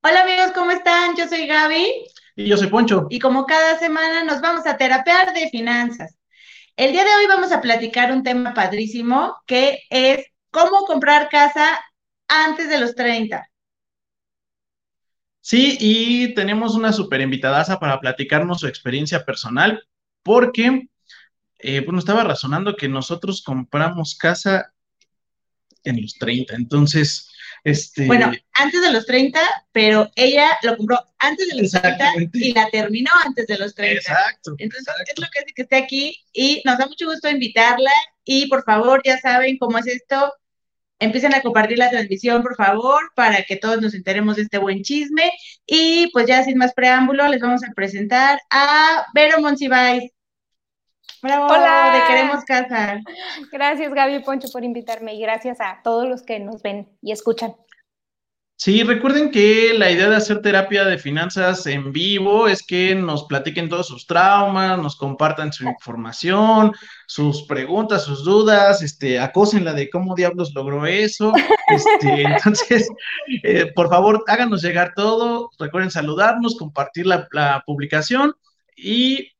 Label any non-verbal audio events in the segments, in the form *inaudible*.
Hola amigos, ¿cómo están? Yo soy Gaby. Y yo soy Poncho. Y como cada semana nos vamos a terapear de finanzas. El día de hoy vamos a platicar un tema padrísimo que es cómo comprar casa antes de los 30. Sí, y tenemos una super invitadaza para platicarnos su experiencia personal, porque, eh, bueno, estaba razonando que nosotros compramos casa en los 30, entonces, este... Bueno, antes de los 30, pero ella lo compró antes de los 30 y la terminó antes de los 30. Exacto. Entonces, es lo que hace que esté aquí y nos da mucho gusto invitarla y por favor, ya saben cómo es esto. Empiecen a compartir la transmisión, por favor, para que todos nos enteremos de este buen chisme. Y pues ya sin más preámbulo, les vamos a presentar a Vero Monsiváis. Bravo, Hola. de Queremos Casa. Gracias Gaby y Poncho por invitarme y gracias a todos los que nos ven y escuchan. Sí, recuerden que la idea de hacer terapia de finanzas en vivo es que nos platiquen todos sus traumas, nos compartan su información, sus preguntas, sus dudas, este, acósenla de cómo diablos logró eso. *laughs* Este, entonces, eh, por favor, háganos llegar todo, recuerden saludarnos, compartir la, la publicación y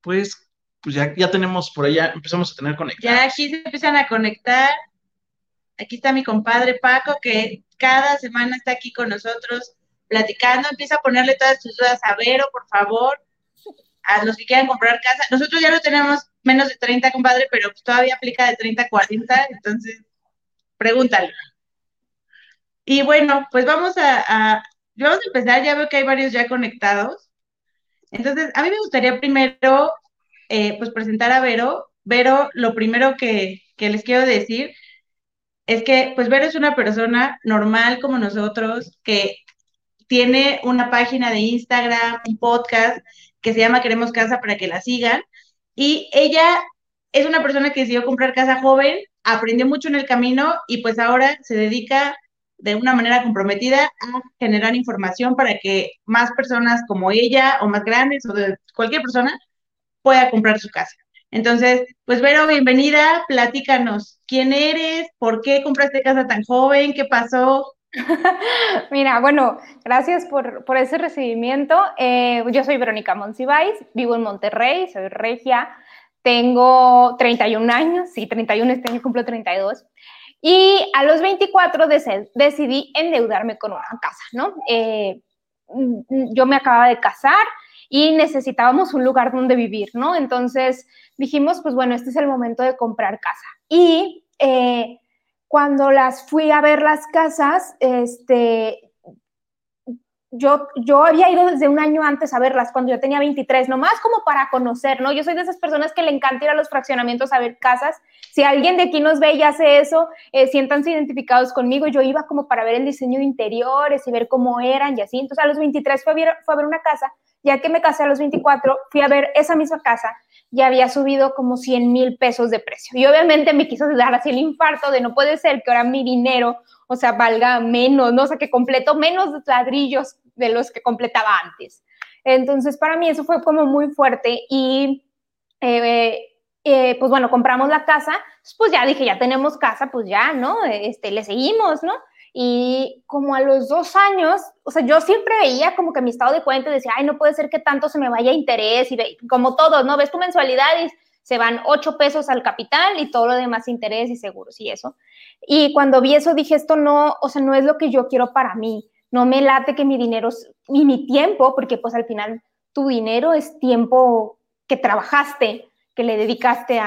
pues, pues ya, ya tenemos por allá, empezamos a tener Ya conectados. aquí se empiezan a conectar. Aquí está mi compadre Paco, que cada semana está aquí con nosotros platicando. Empieza a ponerle todas tus dudas a Vero, por favor. A los que quieran comprar casa. Nosotros ya lo tenemos menos de 30, compadre, pero todavía aplica de 30 a 40. Entonces, pregúntale. Y bueno, pues vamos a, a- vamos a empezar. Ya veo que hay varios ya conectados. Entonces, a mí me gustaría primero, eh, pues presentar a Vero. Vero, lo primero que, que les quiero decir es que, pues Vero es una persona normal como nosotros, que tiene una página de Instagram, un podcast que se llama Queremos Casa para que la sigan. Y ella es una persona que decidió comprar casa joven, aprendió mucho en el camino y pues ahora se dedica de una manera comprometida a generar información para que más personas como ella o más grandes o de cualquier persona pueda comprar su casa. Entonces, pues Vero, bienvenida, platícanos, ¿quién eres? ¿Por qué compraste casa tan joven? ¿Qué pasó? *laughs* Mira, bueno, gracias por, por ese recibimiento. Eh, yo soy Verónica Monsiváis, vivo en Monterrey, soy regia, tengo 31 años, sí, 31, este año cumplo 32. Y a los 24 dese- decidí endeudarme con una casa, ¿no? Eh, mm, yo me acababa de casar y necesitábamos un lugar donde vivir, ¿no? Entonces dijimos, pues bueno, este es el momento de comprar casa. Y eh, cuando las fui a ver las casas, este, yo, yo había ido desde un año antes a verlas, cuando yo tenía 23, nomás como para conocer, ¿no? Yo soy de esas personas que le encanta ir a los fraccionamientos a ver casas. Si alguien de aquí nos ve y hace eso, eh, siéntanse identificados conmigo. Yo iba como para ver el diseño de interiores y ver cómo eran y así. Entonces a los 23 fue a fue a ver una casa, ya que me casé a los 24, fui a ver esa misma casa y había subido como 100 mil pesos de precio. Y obviamente me quiso dar así el infarto de no puede ser que ahora mi dinero, o sea, valga menos, ¿no? O sea, que completo menos ladrillos de los que completaba antes. Entonces, para mí eso fue como muy fuerte y, eh, eh, pues bueno, compramos la casa, pues ya dije, ya tenemos casa, pues ya, ¿no? Este, le seguimos, ¿no? Y como a los dos años, o sea, yo siempre veía como que mi estado de cuenta decía, ay, no puede ser que tanto se me vaya interés y ve, como todos, ¿no? Ves tu mensualidad y se van ocho pesos al capital y todo lo demás interés y seguros y eso. Y cuando vi eso dije, esto no, o sea, no es lo que yo quiero para mí. No me late que mi dinero y mi tiempo, porque pues al final tu dinero es tiempo que trabajaste, que le dedicaste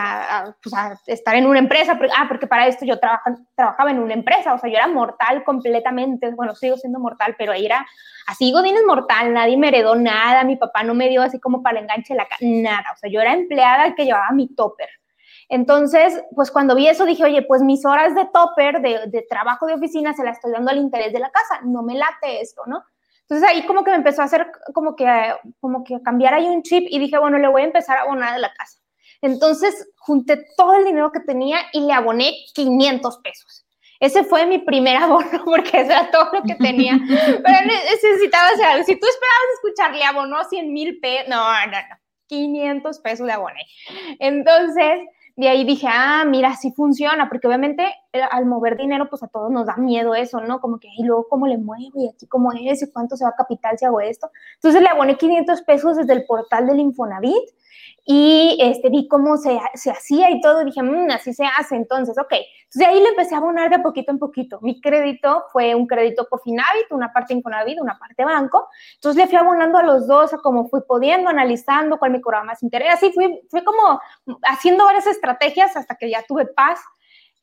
pues a estar en una empresa. Ah, porque para esto yo trabaja, trabajaba en una empresa, o sea, yo era mortal completamente. Bueno, sigo siendo mortal, pero ahí era así, Godín es mortal, nadie me heredó nada, mi papá no me dio así como para el enganche de la nada. O sea, yo era empleada que llevaba mi topper. Entonces, pues cuando vi eso dije, oye, pues mis horas de topper, de, de trabajo de oficina, se las estoy dando al interés de la casa, no me late esto, ¿no? Entonces ahí como que me empezó a hacer como que, como que cambiar ahí un chip y dije, bueno, le voy a empezar a abonar a la casa. Entonces junté todo el dinero que tenía y le aboné 500 pesos. Ese fue mi primer *laughs* abono porque eso era todo lo que tenía. *laughs* Pero necesitaba hacer algo. Si tú esperabas escuchar, le abonó 100 mil pesos. No, no, no. 500 pesos le aboné. Entonces, de ahí dije, ah, mira, sí funciona, porque obviamente al mover dinero, pues a todos nos da miedo eso, ¿no? Como que, y luego, ¿cómo le muevo? Y aquí, ¿cómo es? ¿Y cuánto se va a capital si hago esto? Entonces le aboné 500 pesos desde el portal del Infonavit y este, vi cómo se, se hacía y todo, y dije, mmm, así se hace, entonces, ok. Entonces ahí le empecé a abonar de poquito en poquito. Mi crédito fue un crédito Cofinavit, una parte Infonavit, una parte banco. Entonces le fui abonando a los dos, a como fui pudiendo, analizando cuál me cobraba más interés. Así fui, fui como haciendo varias estrategias hasta que ya tuve paz.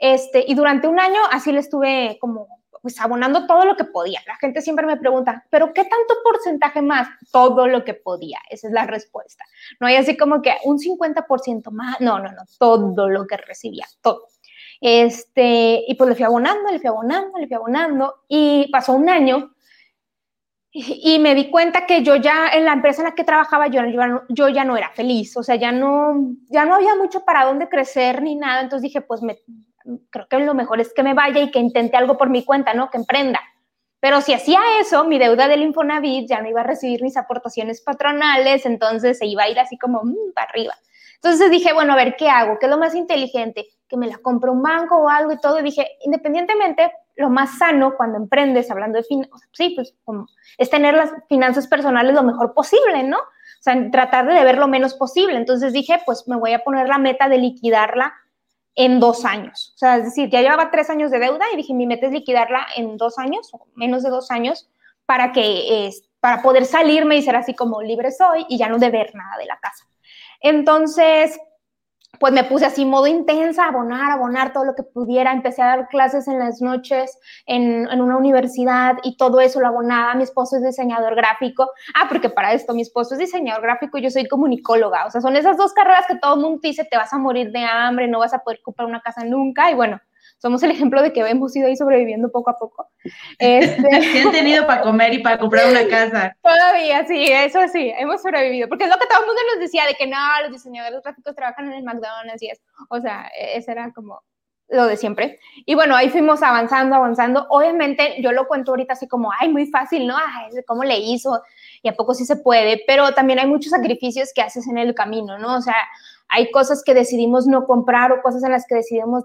Este, y durante un año así le estuve como pues abonando todo lo que podía. La gente siempre me pregunta, ¿pero qué tanto porcentaje más? Todo lo que podía, esa es la respuesta. No hay así como que un 50% más, no, no, no, todo lo que recibía, todo. Este, y pues le fui abonando, le fui abonando, le fui abonando, y pasó un año y, me di cuenta que yo ya en la empresa en la que trabajaba yo, yo, ya no era feliz, o sea, ya no, ya no había mucho para dónde crecer ni nada, entonces dije, pues me, creo que lo mejor es que me vaya y que intente algo por mi cuenta, ¿no? Que emprenda. Pero si hacía eso, mi deuda del Infonavit ya no iba a recibir mis aportaciones patronales, entonces se iba a ir así como mm, para arriba. Entonces dije, bueno, a ver, ¿qué hago? ¿Qué es lo más inteligente? Que me la compre un banco o algo y todo. Y dije, independientemente, lo más sano cuando emprendes, hablando de finanzas, sí, pues como, es tener las finanzas personales lo mejor posible, ¿no? O sea, tratar de ver lo menos posible. Entonces dije, pues me voy a poner la meta de liquidarla en dos años. O sea, es decir, ya llevaba tres años de deuda y dije, mi meta es liquidarla en dos años menos de dos años para que es, para poder salirme y ser así como libre soy y ya no deber nada de la casa. Entonces, pues me puse así modo intensa, abonar, abonar todo lo que pudiera. Empecé a dar clases en las noches en, en, una universidad y todo eso lo abonaba. Mi esposo es diseñador gráfico. Ah, porque para esto mi esposo es diseñador gráfico y yo soy comunicóloga. O sea, son esas dos carreras que todo el mundo dice, te vas a morir de hambre, no vas a poder comprar una casa nunca. Y bueno, somos el ejemplo de que hemos ido ahí sobreviviendo poco a poco. Este... *laughs* han tenido para comer y para comprar una casa. Todavía, sí, eso sí, hemos sobrevivido, porque es lo que todo el mundo nos decía, de que no, los diseñadores gráficos trabajan en el McDonald's y eso. O sea, e-, ese era como lo de siempre. Y bueno, ahí fuimos avanzando, avanzando. Obviamente, yo lo cuento ahorita así como, ay, muy fácil, ¿no? Ay, ¿cómo le hizo? Y a poco sí se puede, pero también hay muchos sacrificios que haces en el camino, ¿no? O sea, hay cosas que decidimos no comprar o cosas en las que decidimos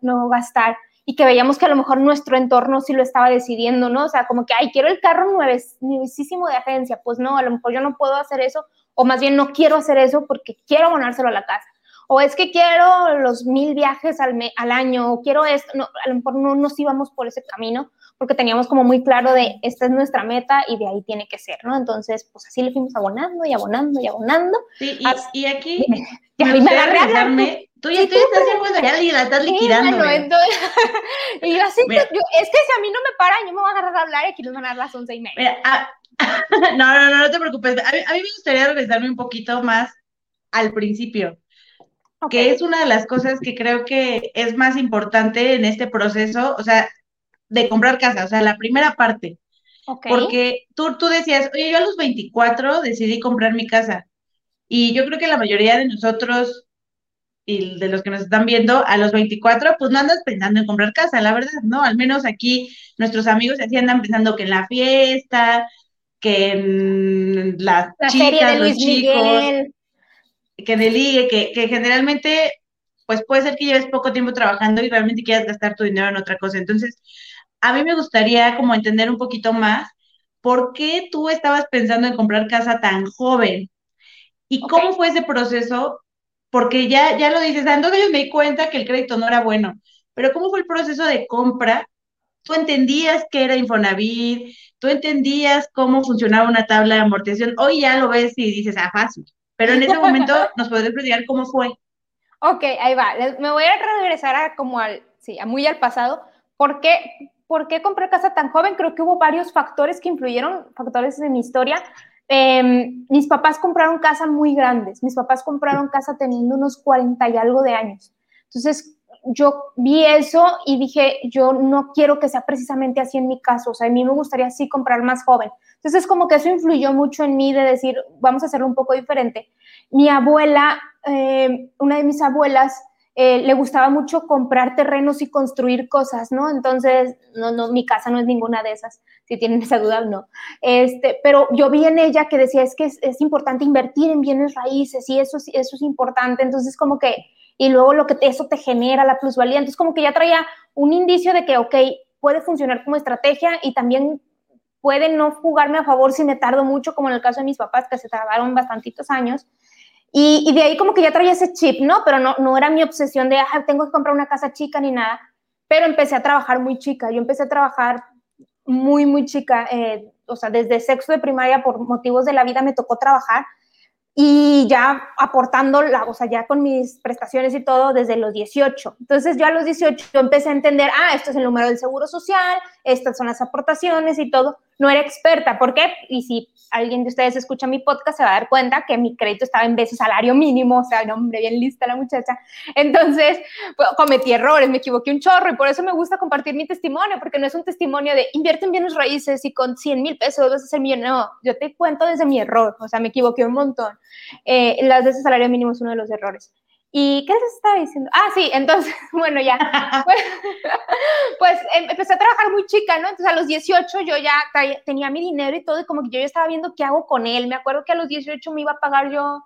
no, gastar y que veíamos que a lo mejor nuestro entorno sí lo estaba decidiendo, ¿no? O sea, como que, ay, quiero el carro nuevísimo de agencia. Pues no, a lo mejor yo no puedo hacer eso, o más bien no quiero hacer eso porque quiero abonárselo a la casa. O es que quiero los mil viajes al, al año, o quiero esto. No, a lo mejor no nos íbamos por ese camino, porque teníamos como muy claro de esta es nuestra meta y de ahí tiene que ser, ¿no? Entonces, pues así le fuimos abonando y abonando y abonando. Sí, y, y aquí *laughs* ya, me, me agarré Tú ya, tú estás haciendo ya la estás liquidando. Bueno, entonces, *laughs* y yo así, yo, es que si a mí no me paran, yo me voy a agarrar a hablar y aquí nos van a dar las once y media. Mira, ah, *laughs* no, no, no, no te preocupes. A mí, a mí me gustaría regresarme un poquito más al principio. que es una de las cosas que creo que es más importante en este proceso, o sea, de comprar casa, o sea, la primera parte. Porque tú, tú decías, oye, yo a los 24 decidí comprar mi casa. Y yo creo que la mayoría de nosotros y de los que nos están viendo, a los 24, pues no andas pensando en comprar casa, la verdad, ¿no? Al menos aquí nuestros amigos así andan pensando que en la fiesta, que en las la chicas, los chicos, que en el ligue, que, que generalmente, pues puede ser que lleves poco tiempo trabajando y realmente quieras gastar tu dinero en otra cosa. Entonces, a mí me gustaría como entender un poquito más por qué tú estabas pensando en comprar casa tan joven. Y cómo fue ese proceso, porque ya, ya lo dices, entonces yo me di cuenta que el crédito no era bueno, pero cómo fue el proceso de compra, tú entendías qué era Infonavit, tú entendías cómo funcionaba una tabla de amortización, hoy ya lo ves y dices, ah, fácil, pero en ese momento *laughs* nos podrías explicar cómo fue. Ok, ahí va, me voy a regresar a como al, sí, a muy al pasado, porque ¿por qué compré casa tan joven? Creo que hubo varios factores que influyeron, factores de mi historia. Em, mis papás compraron casa muy grandes. Mis papás compraron casa teniendo unos 40 y algo de años. Entonces, yo vi eso y dije, yo no quiero que sea precisamente así en mi caso, o sea, a mí me gustaría así comprar más joven. Entonces, como que eso influyó mucho en mí de decir, vamos a hacerlo un poco diferente. Mi abuela, eh, una de mis abuelas, eh, le gustaba mucho comprar terrenos y construir cosas, ¿no? Entonces, no, no, mi casa no es ninguna de esas, si tienen esa duda, no. Este, pero yo vi en ella que decía, es que es, es importante invertir en bienes raíces y eso, eso es importante, entonces como que, y luego lo que eso te genera, la plusvalía, entonces como que ya traía un indicio de que, ok, puede funcionar como estrategia y también puede no jugarme a favor si me tardo mucho, como en el caso de mis papás, que se tardaron bastantitos años, y, de ahí como que ya traía ese chip, ¿no? Pero no, no era mi obsesión de, ah, tengo que comprar una casa chica ni nada. Pero empecé a trabajar muy chica. Yo empecé a trabajar muy, muy chica. Eh, o sea, desde sexto de primaria, por motivos de la vida, me tocó trabajar y ya aportando, la, o sea, ya con mis prestaciones y todo desde los 18. Entonces yo a los 18 yo empecé a entender, ah, esto es el número del seguro social, estas son las aportaciones y todo. No era experta, ¿por qué? Y si alguien de ustedes escucha mi podcast se va a dar cuenta que mi crédito estaba en de salario mínimo, o sea, no, hombre, bien lista la muchacha. Entonces, pues, cometí errores, me equivoqué un chorro y por eso me gusta compartir mi testimonio, porque no es un testimonio de invierte en bienes raíces y con 100 mil pesos vas a ser millonario. No, yo te cuento desde mi error, o sea, me equivoqué un montón. Eh, las ese salario mínimo es uno de los errores. ¿Y qué les estaba diciendo? Ah, sí, entonces, *laughs* bueno, ya. *laughs* Pues, *laughs* pues em, empecé a trabajar muy chica, ¿no? Entonces a los 18 yo ya tenía mi dinero y todo, y como que yo ya estaba viendo qué hago con él. Me acuerdo que a los 18 me iba a pagar yo,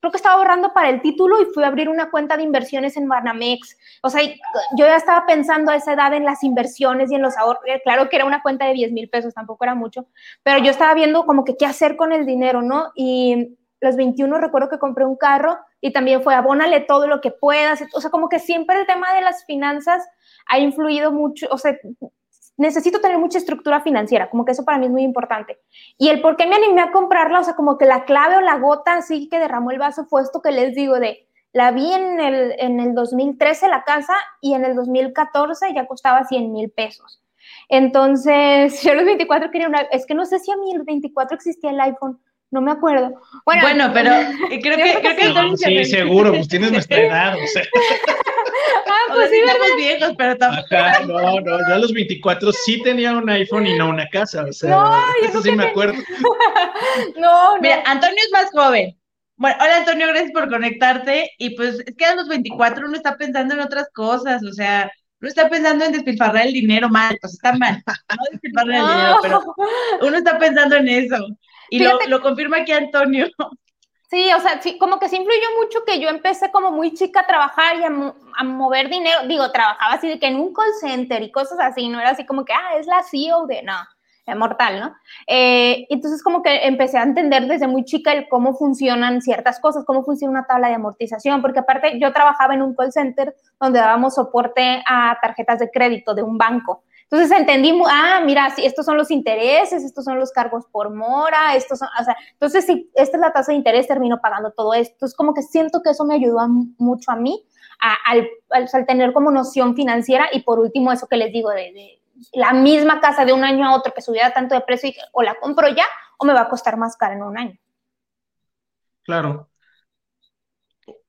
creo que estaba ahorrando para el título y fui a abrir una cuenta de inversiones en Banamex. O sea, yo ya estaba pensando a esa edad en las inversiones y en los ahorros. Eh, claro que era una cuenta de 10 mil pesos, tampoco era mucho, pero yo estaba viendo como que qué hacer con el dinero, ¿no? Y los 21 recuerdo que compré un carro y también fue abónale todo lo que puedas. O sea, como que siempre el tema de las finanzas ha influido mucho, o sea, necesito tener mucha estructura financiera, como que eso para mí es muy importante. Y el por qué me animé a comprarla, o sea, como que la clave o la gota así que derramó el vaso fue esto que les digo de, la vi en el, en el 2013 la casa y en el 2014 ya costaba 100 mil pesos. Entonces, *laughs* yo los 24 quería una, es que no sé si a mí el 24 existía el iPhone, no me acuerdo. Bueno, bueno *laughs* pero creo que, creo que, sí, seguro, pues tienes nuestra *laughs* edad, o sea. Ah, pues sí, estamos viejos, pero tampoco. no, no, yo a los 24 sí tenía un iPhone y no una casa, o sea, no, eso sí me acuerdo. *laughs* no, no. Mira, Antonio es más joven. Bueno, hola Antonio, gracias por conectarte. Y pues es que a los 24 uno está pensando en otras cosas, o sea, uno está pensando en despilfarrar el dinero mal, pues está mal, no despilfarrar el dinero, pero uno está pensando en eso. Y lo, lo, confirma aquí Antonio. Sí, o sea, sí, como que sí influyó mucho que yo empecé como muy chica a trabajar y a, mover dinero. Digo, trabajaba así de que en un call center y cosas así, no era así como que, ah, es la CEO de, no, es mortal, ¿no? Eh, entonces como que empecé a entender desde muy chica el cómo funcionan ciertas cosas, cómo funciona una tabla de amortización, porque aparte yo trabajaba en un call center donde dábamos soporte a tarjetas de crédito de un banco. Entonces entendimos, ah, mira, sí, estos son los intereses, estos son los cargos por mora, estos son, o sea, entonces si esta es la tasa de interés, termino pagando todo esto. Es como que siento que eso me ayudó mucho a mí al, al, tener como noción financiera y por último eso que les digo de, la misma casa de un año a otro que subiera tanto de precio y o la compro ya o me va a costar más cara en un año. Claro.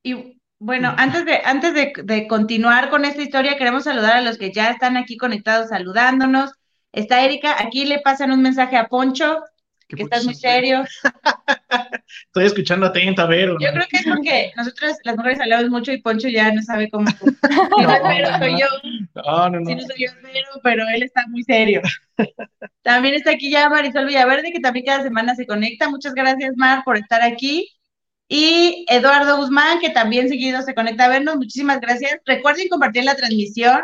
Y bueno, antes de, antes de, continuar con esta historia, queremos saludar a los que ya están aquí conectados saludándonos. Está Erika, aquí le pasan un mensaje a Poncho, que estás muy serio. *laughs* Estoy escuchando atenta, Vero. Yo creo que es porque nosotros las mujeres hablamos mucho y Poncho ya no sabe cómo. *laughs* No Vero, soy yo. No, no, no. Si no soy yo, Vero, pero él está muy serio. *laughs* También está aquí ya Marisol Villaverde, que también cada semana se conecta. Muchas gracias, Mar, por estar aquí. Y Eduardo Guzmán, que también seguido se conecta a vernos. Muchísimas gracias. Recuerden compartir la transmisión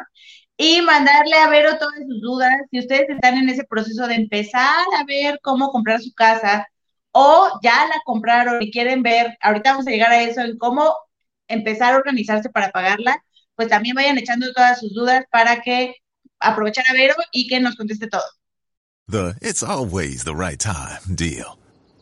y mandarle a Vero todas sus dudas. Si ustedes están en ese proceso de empezar a ver cómo comprar su casa o ya la compraron y quieren ver, ahorita vamos a llegar a eso, en cómo empezar a organizarse para pagarla, pues también vayan echando todas sus dudas para que aprovechar a Vero y que nos conteste todo. The it's always the right time deal.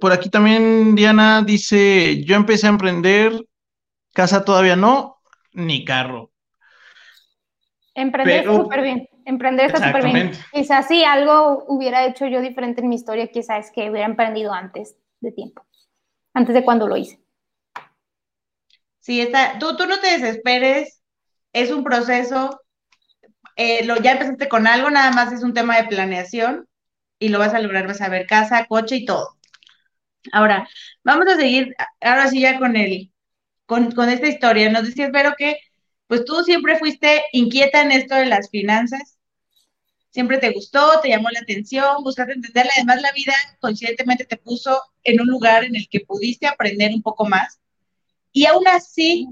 por aquí también Diana dice, yo empecé a emprender, casa todavía no, ni carro. Emprender Pero- súper bien. Emprender está súper bien. Exactamente. Quizás si algo hubiera hecho yo diferente en mi historia, quizás es que hubiera emprendido antes de tiempo. Antes de cuando lo hice. Sí, está, tú, tú no te desesperes, es un proceso, eh, lo, ya empezaste con algo, nada más es un tema de planeación y lo vas a lograr, vas a ver casa, coche y todo. Ahora, vamos a seguir, ahora sí ya con el, con, con esta historia. Nos decías, Vero, que pues tú siempre fuiste inquieta en esto de las finanzas, siempre te gustó, te llamó la atención, buscaste entenderla, además la vida coincidentemente te puso en un lugar en el que pudiste aprender un poco más. Y aún así,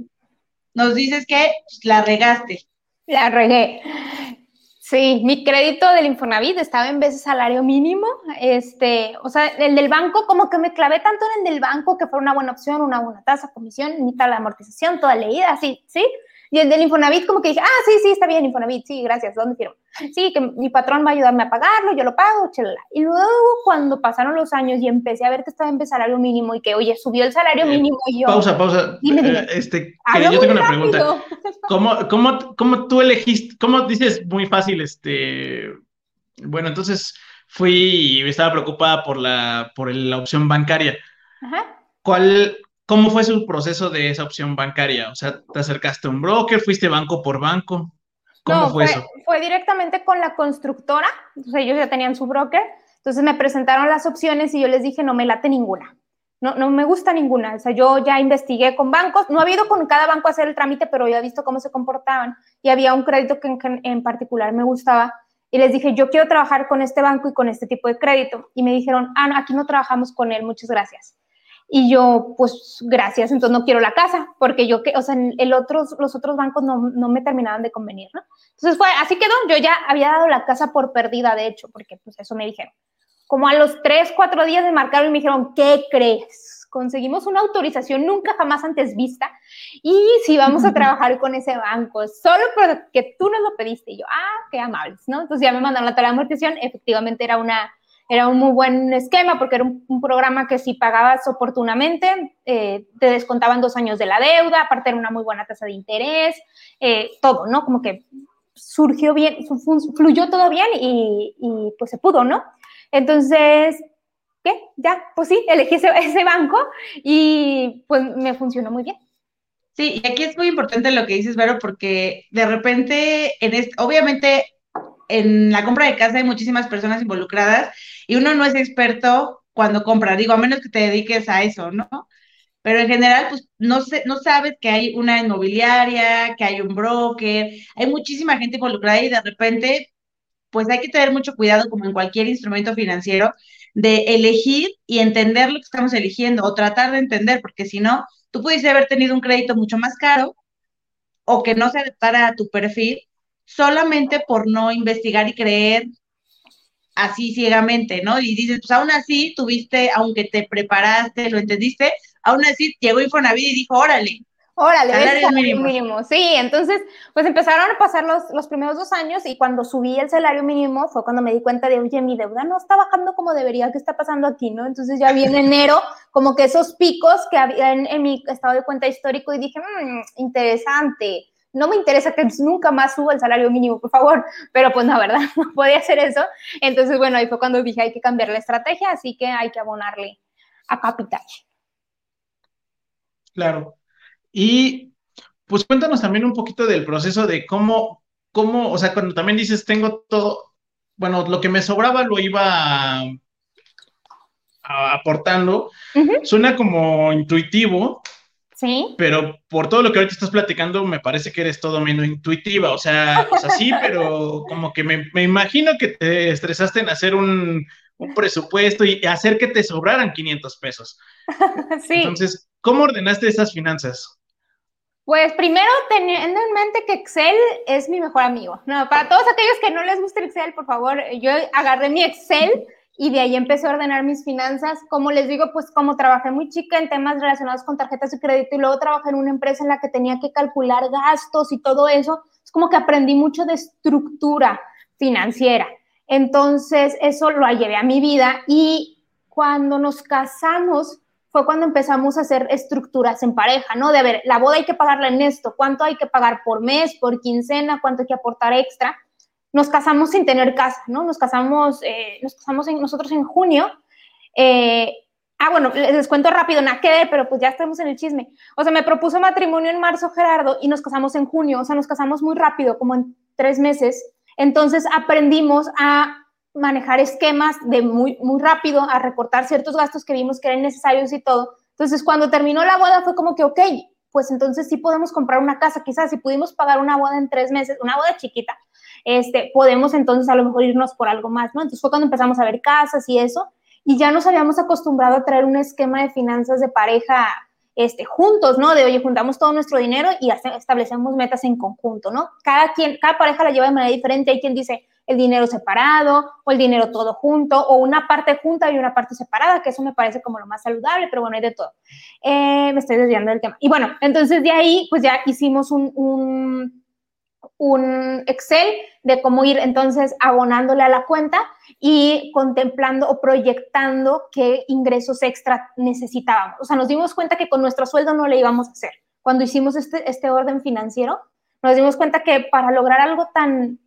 nos dices que pues, la regaste. La regué. Sí, mi crédito del Infonavit estaba en de salario mínimo. Este, o sea, el del banco, como que me clavé tanto en el del banco que fue una buena opción, una buena tasa, comisión, ni tal amortización, toda leída, así, ¿sí? Y el del Infonavit, como que dije, ah, sí, sí, está bien, Infonavit, sí, gracias, ¿dónde quiero? Sí, que mi patrón va a ayudarme a pagarlo, yo lo pago, chalala. Y luego, cuando pasaron los años y empecé a ver que estaba en salario mínimo y que, oye, subió el salario Eh, mínimo y yo. Pausa, pausa. Dime, dime. Eh, Este, que Hablo yo tengo una pregunta. rápido. *laughs* ¿Cómo, cómo, cómo tú elegiste? ¿Cómo dices muy fácil? Este, bueno, entonces fui y estaba preocupada por la, por la opción bancaria. Ajá. ¿Cuál, cómo fue su proceso de esa opción bancaria? O sea, ¿te acercaste a un broker? ¿Fuiste banco por banco? ¿Cómo no, fue eso? Fue directamente con la constructora, entonces ellos ya tenían su broker, entonces me presentaron las opciones y yo les dije, no me late ninguna, no, no me gusta ninguna, o sea, yo ya investigué con bancos, no había ido con cada banco a hacer el trámite, pero ya he visto cómo se comportaban y había un crédito que en, en particular me gustaba y les dije, yo quiero trabajar con este banco y con este tipo de crédito y me dijeron, ah, no, aquí no trabajamos con él, muchas gracias. Y yo, pues, gracias, entonces no quiero la casa, porque yo, o sea, el otros, los otros bancos no, no me terminaban de convenir, ¿no? Entonces fue, así quedó, yo ya había dado la casa por perdida, de hecho, porque pues eso me dijeron. Como a los tres, cuatro días me marcaron y me dijeron, ¿qué crees? Conseguimos una autorización nunca jamás antes vista y si vamos a trabajar con ese banco, solo porque tú nos lo pediste. Y yo, ah, qué amables, ¿no? Entonces ya me mandaron la tarea de amortización, efectivamente era una, era un muy buen esquema porque era un, un programa que si pagabas oportunamente, eh, te descontaban dos años de la deuda, aparte era una muy buena tasa de interés, eh, todo, ¿no? Como que surgió bien, fluyó todo bien y, y, pues se pudo, ¿no? Entonces, ¿qué? Ya, pues sí, elegí ese, *laughs* ese banco y pues me funcionó muy bien. Sí, y aquí es muy importante lo que dices, Vero, porque de repente, en este, obviamente, en la compra de casa hay muchísimas personas involucradas y uno no es experto cuando compra, digo, a menos que te dediques a eso, ¿no? Pero en general, pues no, sé, no sabes que hay una inmobiliaria, que hay un broker, hay muchísima gente involucrada y de repente, pues hay que tener mucho cuidado, como en cualquier instrumento financiero, de elegir y entender lo que estamos eligiendo o tratar de entender, porque si no, tú pudiste haber tenido un crédito mucho más caro o que no se adaptara a tu perfil solamente por no investigar y creer así ciegamente, ¿no? Y dices, pues aún así tuviste, aunque te preparaste, lo entendiste, aún así llegó Infonavit y dijo, órale. Órale, salario mínimo. mínimo. Sí, entonces, pues empezaron a pasar los, los primeros dos años y cuando subí el salario mínimo fue cuando me di cuenta de, oye, mi deuda no está bajando como debería, ¿qué está pasando aquí, no? Entonces ya vi en enero como que esos picos que había en, en mi estado de cuenta histórico y dije, mmm, interesante no me interesa que nunca más suba el salario mínimo, por favor, pero pues la verdad, *laughs* no podía hacer eso. Entonces, bueno, ahí fue cuando dije, hay que cambiar la estrategia, así que hay que abonarle a capital. Claro. Y pues cuéntanos también un poquito del proceso de cómo, cómo, o sea, cuando también dices, tengo todo, bueno, lo que me sobraba lo iba a, a, aportando, uh -huh. suena como intuitivo, Sí. Pero por todo lo que ahorita estás platicando, me parece que eres todo menos intuitiva. O sea, o sea sí, pero como que me, me, imagino que te estresaste en hacer un, un, presupuesto y hacer que te sobraran 500 pesos. *laughs* sí. Entonces, ¿cómo ordenaste esas finanzas? Pues primero teniendo en mente que Excel es mi mejor amigo. No, para todos aquellos que no les gusta Excel, por favor, yo agarré mi Excel y de ahí empecé a ordenar mis finanzas. Como les digo, pues como trabajé muy chica en temas relacionados con tarjetas de crédito y luego trabajé en una empresa en la que tenía que calcular gastos y todo eso, es como que aprendí mucho de estructura financiera. Entonces, eso lo llevé a mi vida y cuando nos casamos fue cuando empezamos a hacer estructuras en pareja, ¿no? De a ver, la boda hay que pagarla en esto, cuánto hay que pagar por mes, por quincena, cuánto hay que aportar extra nos casamos sin tener casa, ¿no? Nos casamos, eh, nos casamos nosotros en junio. Eh, ah, bueno, les cuento rápido, nada que ver, pero pues ya estamos en el chisme. O sea, me propuso matrimonio en marzo Gerardo y nos casamos en junio, o sea, nos casamos muy rápido, como en tres meses. Entonces aprendimos a manejar esquemas de muy, muy rápido, a recortar ciertos gastos que vimos que eran necesarios y todo. Entonces, cuando terminó la boda fue como que, ok, pues entonces sí podemos comprar una casa, quizás si pudimos pagar una boda en tres meses, una boda chiquita, este, podemos entonces a lo mejor irnos por algo más, ¿no? Entonces fue cuando empezamos a ver casas y eso, y ya nos habíamos acostumbrado a traer un esquema de finanzas de pareja este, juntos, ¿no? De, oye, juntamos todo nuestro dinero y establecemos metas en conjunto, ¿no? Cada, quien, cada pareja la lleva de manera diferente. Hay quien dice el dinero separado o el dinero todo junto o una parte junta y una parte separada, que eso me parece como lo más saludable, pero bueno, hay de todo. Eh, me estoy desviando del tema. Y bueno, entonces de ahí, pues ya hicimos un, un un Excel de cómo ir entonces abonándole a la cuenta y contemplando o proyectando qué ingresos extra necesitábamos. O sea, nos dimos cuenta que con nuestro sueldo no le íbamos a hacer. Cuando hicimos este, este orden financiero, nos dimos cuenta que para lograr algo tan,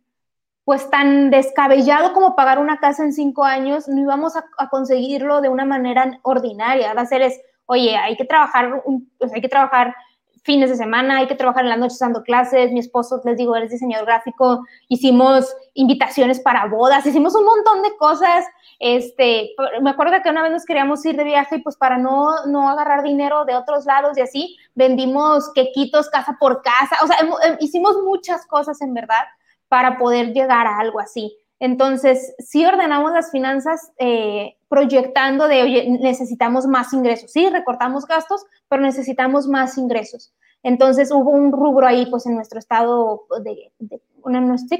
pues tan descabellado como pagar una casa en cinco años, no íbamos a, conseguirlo de una manera ordinaria. Va a ser es, oye, hay que trabajar, pues hay que trabajar fines de semana, hay que trabajar en las noches dando clases, mi esposo, les digo, es diseñador gráfico, hicimos invitaciones para bodas, hicimos un montón de cosas, este, me acuerdo que una vez nos queríamos ir de viaje y pues para no, no agarrar dinero de otros lados y así, vendimos quequitos casa por casa, o sea, hicimos muchas cosas en verdad para poder llegar a algo así. Entonces, sí ordenamos las finanzas eh, proyectando de, oye, necesitamos más ingresos. Sí, recortamos gastos, pero necesitamos más ingresos. Entonces, hubo un rubro ahí, pues, en nuestro estado, de,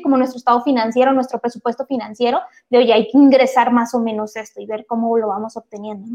como nuestro estado financiero, nuestro presupuesto financiero, de, oye, hay que ingresar más o menos esto y ver cómo lo vamos obteniendo.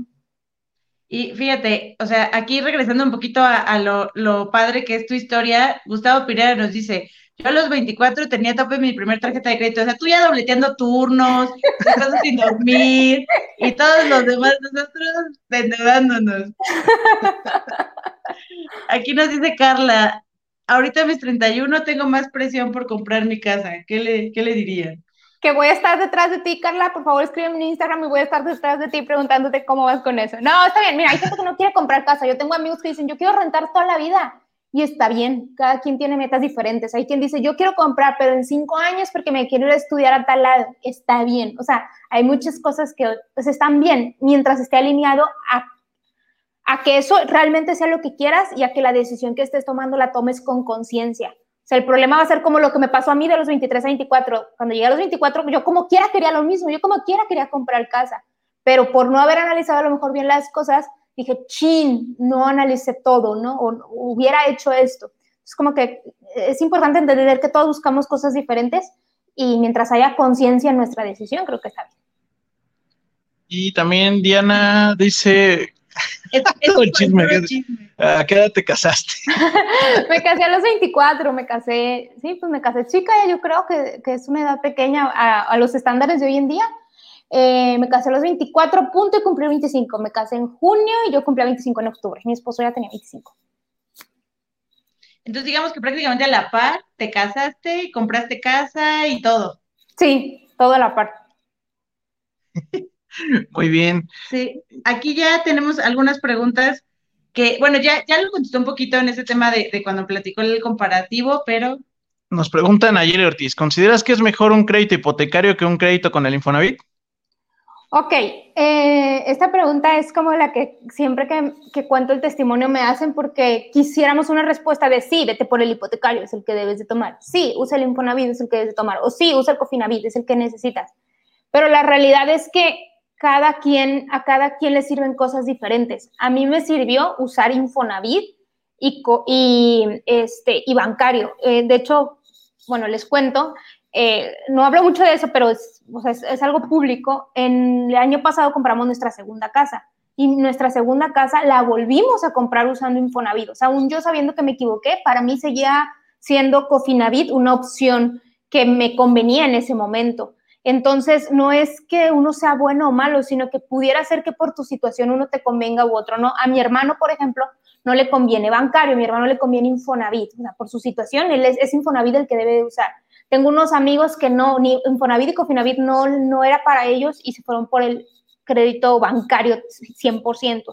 Y fíjate, o sea, aquí regresando un poquito a, lo, lo, padre que es tu historia, Gustavo Pirera nos dice, yo a los 24 tenía tope mi primer tarjeta de crédito. O sea, tú ya dobleteando turnos, *laughs* estás sin dormir y todos los demás nosotros endeudándonos. *laughs* Aquí nos dice Carla, ahorita a mis 31 tengo más presión por comprar mi casa. ¿Qué le, qué le dirían? Que voy a estar detrás de ti, Carla. Por favor, escríbeme en Instagram y voy a estar detrás de ti preguntándote cómo vas con eso. No, está bien. Mira, hay gente que no quiere comprar casa. Yo tengo amigos que dicen, yo quiero rentar toda la vida y está bien, cada quien tiene metas diferentes. Hay quien dice, yo quiero comprar, pero en cinco años porque me quiero estudiar a tal lado, está bien. O sea, hay muchas cosas que pues, están bien mientras esté alineado a, a que eso realmente sea lo que quieras y a que la decisión que estés tomando la tomes con conciencia. O sea, el problema va a ser como lo que me pasó a mí de los 23 a 24. Cuando llegué a los 24, yo como quiera quería lo mismo, yo como quiera quería comprar casa, pero por no haber analizado a lo mejor bien las cosas, dije, chin, no analicé todo, ¿no? O hubiera hecho esto. Es como que es importante entender que todos buscamos cosas diferentes y mientras haya conciencia en nuestra decisión, creo que está bien. Y también Diana dice, *laughs* el *laughs* chisme, ¿a qué edad te casaste? *laughs* me casé a los 24, me casé, sí, pues me casé chica, yo creo que, que es una edad pequeña a, a los estándares de hoy en día eh, me casé a los 24 puntos y cumplí 25. Me casé en junio y yo cumplí 25 en octubre. Mi esposo ya tenía 25. Entonces, digamos que prácticamente a la par te casaste, compraste casa y todo. Sí, todo a la par. *laughs* Muy bien. Sí, aquí ya tenemos algunas preguntas que, bueno, ya, ya lo contestó un poquito en ese tema de, de cuando platicó el comparativo, pero... Nos preguntan ayer Ortiz, ¿consideras que es mejor un crédito hipotecario que un crédito con el Infonavit? Ok, eh, esta pregunta es como la que siempre que, cuento el testimonio me hacen porque quisiéramos una respuesta de sí, vete por el hipotecario, es el que debes de tomar. Sí, usa el Infonavit, es el que debes de tomar. O sí, usa el Cofinavit, es el que necesitas. Pero la realidad es que cada quien, a cada quien le sirven cosas diferentes. A mí me sirvió usar Infonavit y, y, este, y bancario. Eh, de hecho, bueno, les cuento, eh, no hablo mucho de eso, pero es, es, algo público. En el año pasado compramos nuestra segunda casa y nuestra segunda casa la volvimos a comprar usando Infonavit. O sea, aún yo sabiendo que me equivoqué, para mí seguía siendo Cofinavit una opción que me convenía en ese momento. Entonces, no es que uno sea bueno o malo, sino que pudiera ser que por tu situación uno te convenga u otro, ¿no? A mi hermano, por ejemplo, no le conviene bancario, a mi hermano le conviene Infonavit, o sea, por su situación, él es, es Infonavit el que debe usar. Tengo unos amigos que no, ni Infonavit y Cofinavit no, no era para ellos y se fueron por el crédito bancario 100%.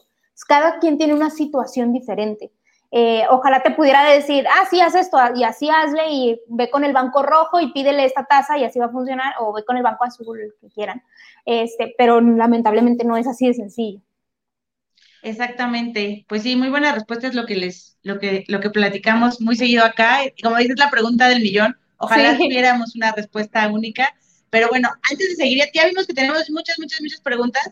Cada quien tiene una situación diferente. Eh, ojalá te pudiera decir, ah, sí, haz esto y así hazle y ve con el banco rojo y pídele esta tasa y así va a funcionar, o ve con el banco azul, que quieran. Este, pero lamentablemente no es así de sencillo. Exactamente. Pues sí, muy buena respuesta es lo que les, lo que, lo que platicamos muy seguido acá. Como dices, la pregunta del millón. Ojalá tuviéramos una respuesta única. Pero bueno, antes de seguir, ya vimos que tenemos muchas, muchas, muchas preguntas.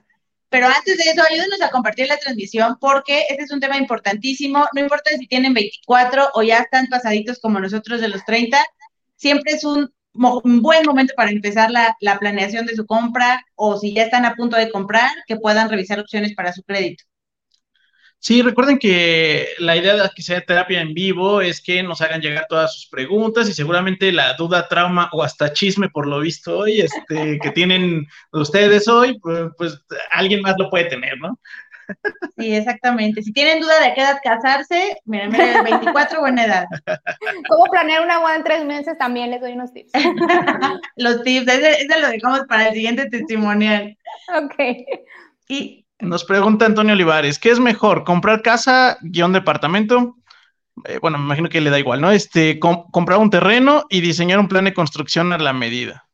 Pero antes de eso, ayúdenos a compartir la transmisión porque este es un tema importantísimo. No importa si tienen 24 o ya están pasaditos como nosotros de los 30, siempre es un, buen momento para empezar la, la planeación de su compra o si ya están a punto de comprar, que puedan revisar opciones para su crédito. Sí, recuerden que la idea de que sea terapia en vivo es que nos hagan llegar todas sus preguntas y seguramente la duda, trauma o hasta chisme por lo visto hoy, este, que tienen ustedes hoy, pues, pues, alguien más lo puede tener, ¿no? Sí, exactamente. Si tienen duda de qué edad casarse, miren, miren, 24 buena edad. ¿Cómo planear una boda en tres meses? También les doy unos tips. *laughs* Los tips, ese, ese lo dejamos para el siguiente testimonial. Ok. Y nos pregunta Antonio Olivares, ¿qué es mejor, comprar casa, guion departamento? Eh, bueno, me imagino que le da igual, ¿no? Este, comprar un terreno y diseñar un plan de construcción a la medida.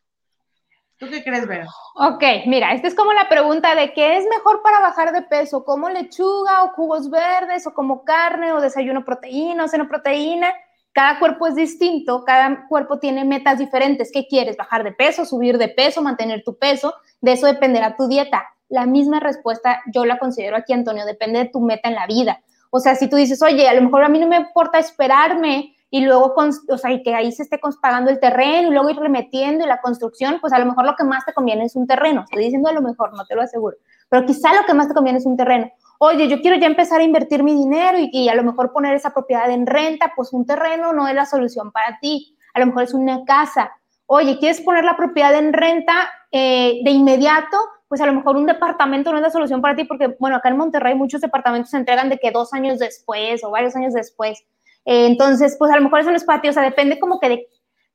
¿Tú qué crees, Vero? Ok, mira, esta es como la pregunta de qué es mejor para bajar de peso, como lechuga o jugos verdes o como carne o desayuno proteína o seno proteína. Cada cuerpo es distinto, cada cuerpo tiene metas diferentes. ¿Qué quieres? ¿Bajar de peso, subir de peso, mantener tu peso? De eso dependerá tu dieta la misma respuesta yo la considero aquí, Antonio, depende de tu meta en la vida. O sea, si tú dices, oye, a lo mejor a mí no me importa esperarme y luego, o sea, y que ahí se esté pagando el terreno y luego ir remetiendo y la construcción, pues a lo mejor lo que más te conviene es un terreno. Estoy diciendo a lo mejor, no te lo aseguro, pero quizá lo que más te conviene es un terreno. Oye, yo quiero ya empezar a invertir mi dinero y, a lo mejor poner esa propiedad en renta, pues un terreno no es la solución para ti. A lo mejor es una casa. Oye, ¿quieres poner la propiedad en renta eh, de inmediato? Pues a lo mejor un departamento no es la solución para ti, porque, bueno, acá en Monterrey muchos departamentos se entregan de que dos años después o varios años después. Eh, entonces, pues a lo mejor eso no es para ti, o sea, depende como que de,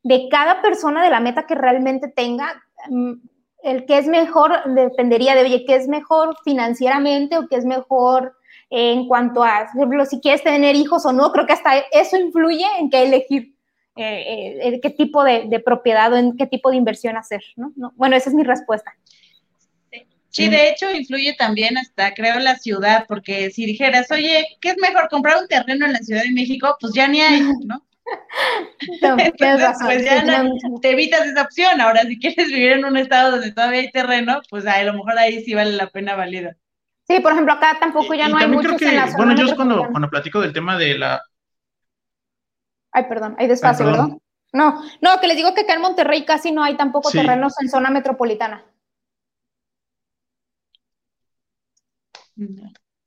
de cada persona, de la meta que realmente tenga. Mm, el que es mejor dependería de, oye, ¿qué es mejor financieramente o qué es mejor en cuanto a, por ejemplo, si quieres tener hijos o no? Creo que hasta eso influye en qué elegir. Eh, eh, qué tipo de, de, propiedad o en qué tipo de inversión hacer, ¿no? ¿no? Bueno, esa es mi respuesta. Sí, de hecho influye también hasta, creo, la ciudad, porque si dijeras, oye, ¿qué es mejor comprar un terreno en la Ciudad de México? Pues ya ni hay, ¿no? *laughs* *laughs* pues ya te evitas esa opción. Ahora, si quieres vivir en un estado donde todavía hay terreno, pues a lo mejor ahí sí vale la pena válida. Sí, por ejemplo, acá tampoco ya no hay muchos que, en la Bueno, yo cuando, cuando platico del tema de la... Ay, perdón, hay despacio, ¿verdad? No, no, que les digo que acá en Monterrey casi no hay tampoco terrenos en zona metropolitana.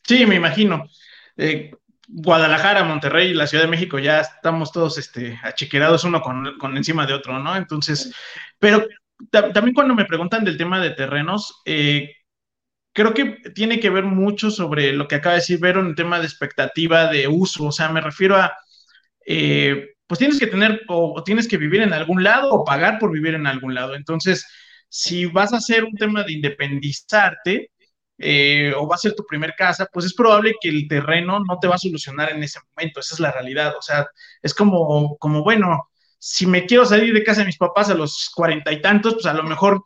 Sí, me imagino. Eh, Guadalajara, Monterrey y la Ciudad de México ya estamos todos este, achiquerados uno con, encima de otro, ¿no? Entonces, pero también cuando me preguntan del tema de terrenos, eh, creo que tiene que ver mucho sobre lo que acaba de decir Vero en el tema de expectativa de uso, o sea, me refiero a, eh, pues tienes que tener o, tienes que vivir en algún lado o pagar por vivir en algún lado. Entonces, si vas a hacer un tema de independizarte, eh, o va a ser tu primer casa, pues es probable que el terreno no te va a solucionar en ese momento, esa es la realidad, o sea, es como, como bueno, si me quiero salir de casa de mis papás a los cuarenta y tantos, pues a lo mejor,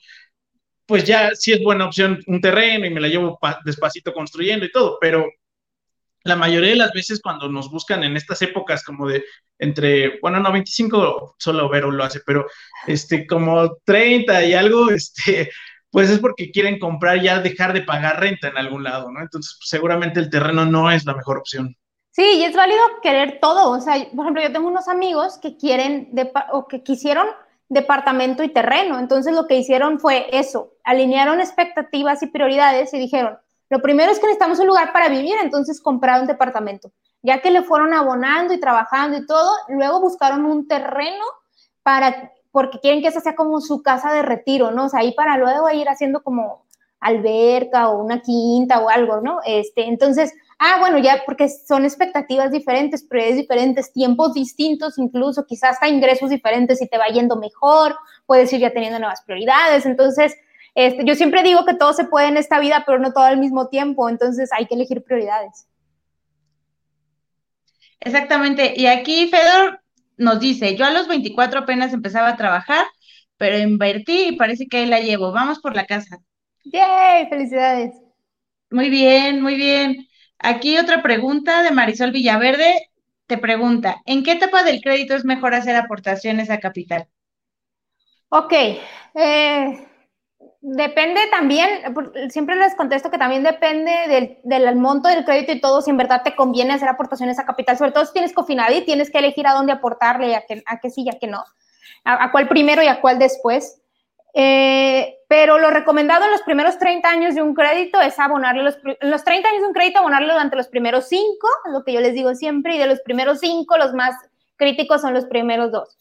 pues ya sí es buena opción un terreno y me la llevo despacito construyendo y todo, pero la mayoría de las veces cuando nos buscan en estas épocas como de entre, bueno, no, 25 solo Vero lo hace, pero este, como 30 y algo, *laughs* este, pues es porque quieren comprar ya dejar de pagar renta en algún lado, ¿no? Entonces, pues, seguramente el terreno no es la mejor opción. Sí, y es válido querer todo. O sea, por ejemplo, yo tengo unos amigos que quieren o que quisieron departamento y terreno. Entonces lo que hicieron fue eso, alinearon expectativas y prioridades y dijeron, lo primero es que necesitamos un lugar para vivir, entonces compraron departamento. Ya que le fueron abonando y trabajando y todo, luego buscaron un terreno para, porque quieren que esa sea como su casa de retiro, ¿no? O sea, ahí para luego ir haciendo como alberca o una quinta o algo, ¿no? Este, entonces, ah, bueno, ya porque son expectativas diferentes, prioridades diferentes, tiempos distintos, incluso quizás hasta ingresos diferentes y te va yendo mejor, puedes ir ya teniendo nuevas prioridades. Entonces, este, yo siempre digo que todo se puede en esta vida, pero no todo al mismo tiempo, entonces hay que elegir prioridades. Exactamente. Y aquí Fedor nos dice, yo a los 24 apenas empezaba a trabajar, pero invertí y parece que ahí la llevo. Vamos por la casa. ¡Yay! ¡Felicidades! Muy bien, muy bien. Aquí otra pregunta de Marisol Villaverde. Te pregunta, ¿en qué etapa del crédito es mejor hacer aportaciones a capital? Ok, eh, depende también, siempre les contesto que también depende del, monto del crédito y todo, si en verdad te conviene hacer aportaciones a capital, sobre todo si tienes y tienes que elegir a dónde aportarle, a qué, a qué sí y a qué no, a, cuál primero y a cuál después. Eh, pero lo recomendado en los primeros 30 años de un crédito es abonarle los, los 30 años de un crédito, abonarle durante los primeros 5, es lo que yo les digo siempre, y de los primeros 5, los más críticos son los primeros dos.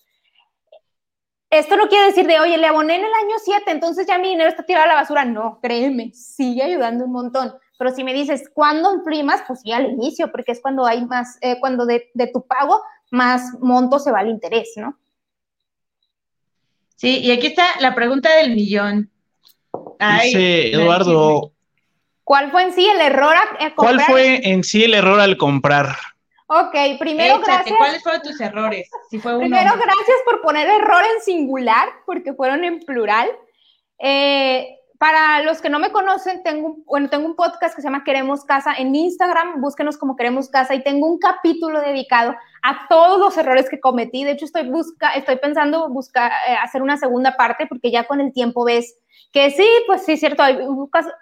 Esto no quiere decir de, oye, le aboné en el año 7, entonces ya mi dinero está tirado a la basura. No, créeme, sigue ayudando un montón. Pero si me dices, ¿cuándo imprimas? Pues sí, al inicio, porque es cuando hay más, eh, cuando de, de tu pago más monto se va al interés, ¿no? Sí, y aquí está la pregunta del millón. Dice Eduardo. ¿Cuál fue en sí el error a, comprar? ¿Cuál fue en sí el error al comprar? Ok, primero gracias. ¿Cuáles fueron tus errores? Si fue primero gracias por poner error en singular, porque fueron en plural. Eh, para los que no me conocen, tengo un, bueno, tengo un podcast que se llama Queremos Casa en Instagram, búsquenos como Queremos Casa y tengo un capítulo dedicado a todos los errores que cometí. De hecho, estoy, busca, estoy pensando buscar, eh, hacer una segunda parte porque ya con el tiempo ves que sí, pues sí, cierto, hay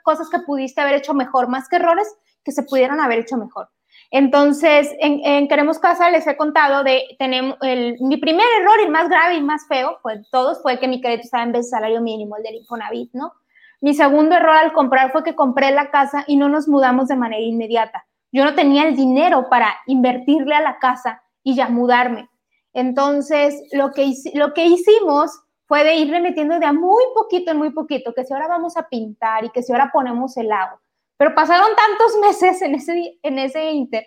cosas que pudiste haber hecho mejor, más que errores que se pudieron haber hecho mejor. Entonces, en, Queremos Casa les he contado de, tenemos, el, mi primer error, el más grave y más feo, pues todos, fue que mi crédito estaba en vez de salario mínimo, el del Infonavit, ¿no? Mi segundo error al comprar fue que compré la casa y no nos mudamos de manera inmediata. Yo no tenía el dinero para invertirle a la casa y ya mudarme. Entonces, lo que, lo que hicimos fue de ir remetiendo de a muy poquito en muy poquito, que si ahora vamos a pintar y que si ahora ponemos el agua. Pero pasaron tantos meses en ese, en ese inter,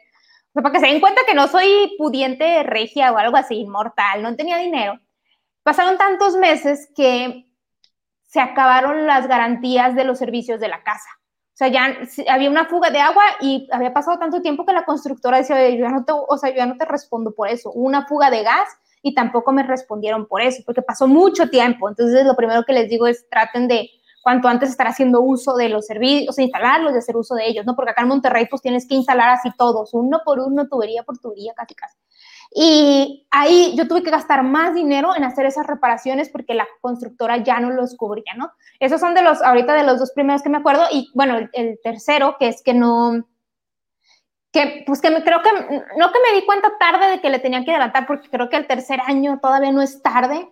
para que se den cuenta que no soy pudiente regia o algo así, inmortal, no tenía dinero. Pasaron tantos meses que se acabaron las garantías de los servicios de la casa. O sea, ya había una fuga de agua y había pasado tanto tiempo que la constructora decía, yo ya no te, o sea, yo ya no te respondo por eso. una fuga de gas y tampoco me respondieron por eso, porque pasó mucho tiempo. Entonces, lo primero que les digo es traten de cuanto antes estar haciendo uso de los servicios, o sea, instalarlos y hacer uso de ellos, ¿no? Porque acá en Monterrey pues tienes que instalar así todos, uno por uno, tubería por tubería, casi casi. Y ahí yo tuve que gastar más dinero en hacer esas reparaciones porque la constructora ya no los cubría, ¿no? Esos son de los, ahorita de los dos primeros que me acuerdo. Y bueno, el, tercero, que es que no, que pues que me, creo que, no que me di cuenta tarde de que le tenían que adelantar, porque creo que el tercer año todavía no es tarde,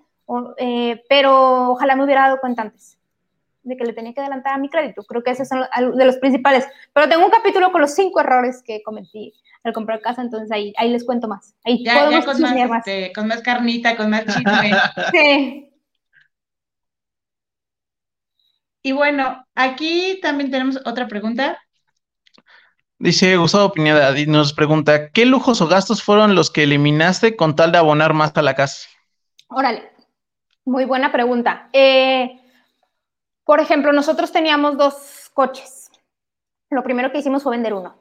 eh, pero ojalá me hubiera dado cuenta antes de que le tenía que adelantar a mi crédito. Creo que esos son de los principales. Pero tengo un capítulo con los cinco errores que cometí al comprar casa, entonces ahí, ahí les cuento más. Ahí ya, ya con, más, este, con más carnita, con más chisme. *laughs* sí. Y bueno, aquí también tenemos otra pregunta. Dice Gustavo Piñeda y nos pregunta, ¿qué lujos o gastos fueron los que eliminaste con tal de abonar más a la casa? Órale, muy buena pregunta. Eh, por ejemplo, nosotros teníamos dos coches. Lo primero que hicimos fue vender uno.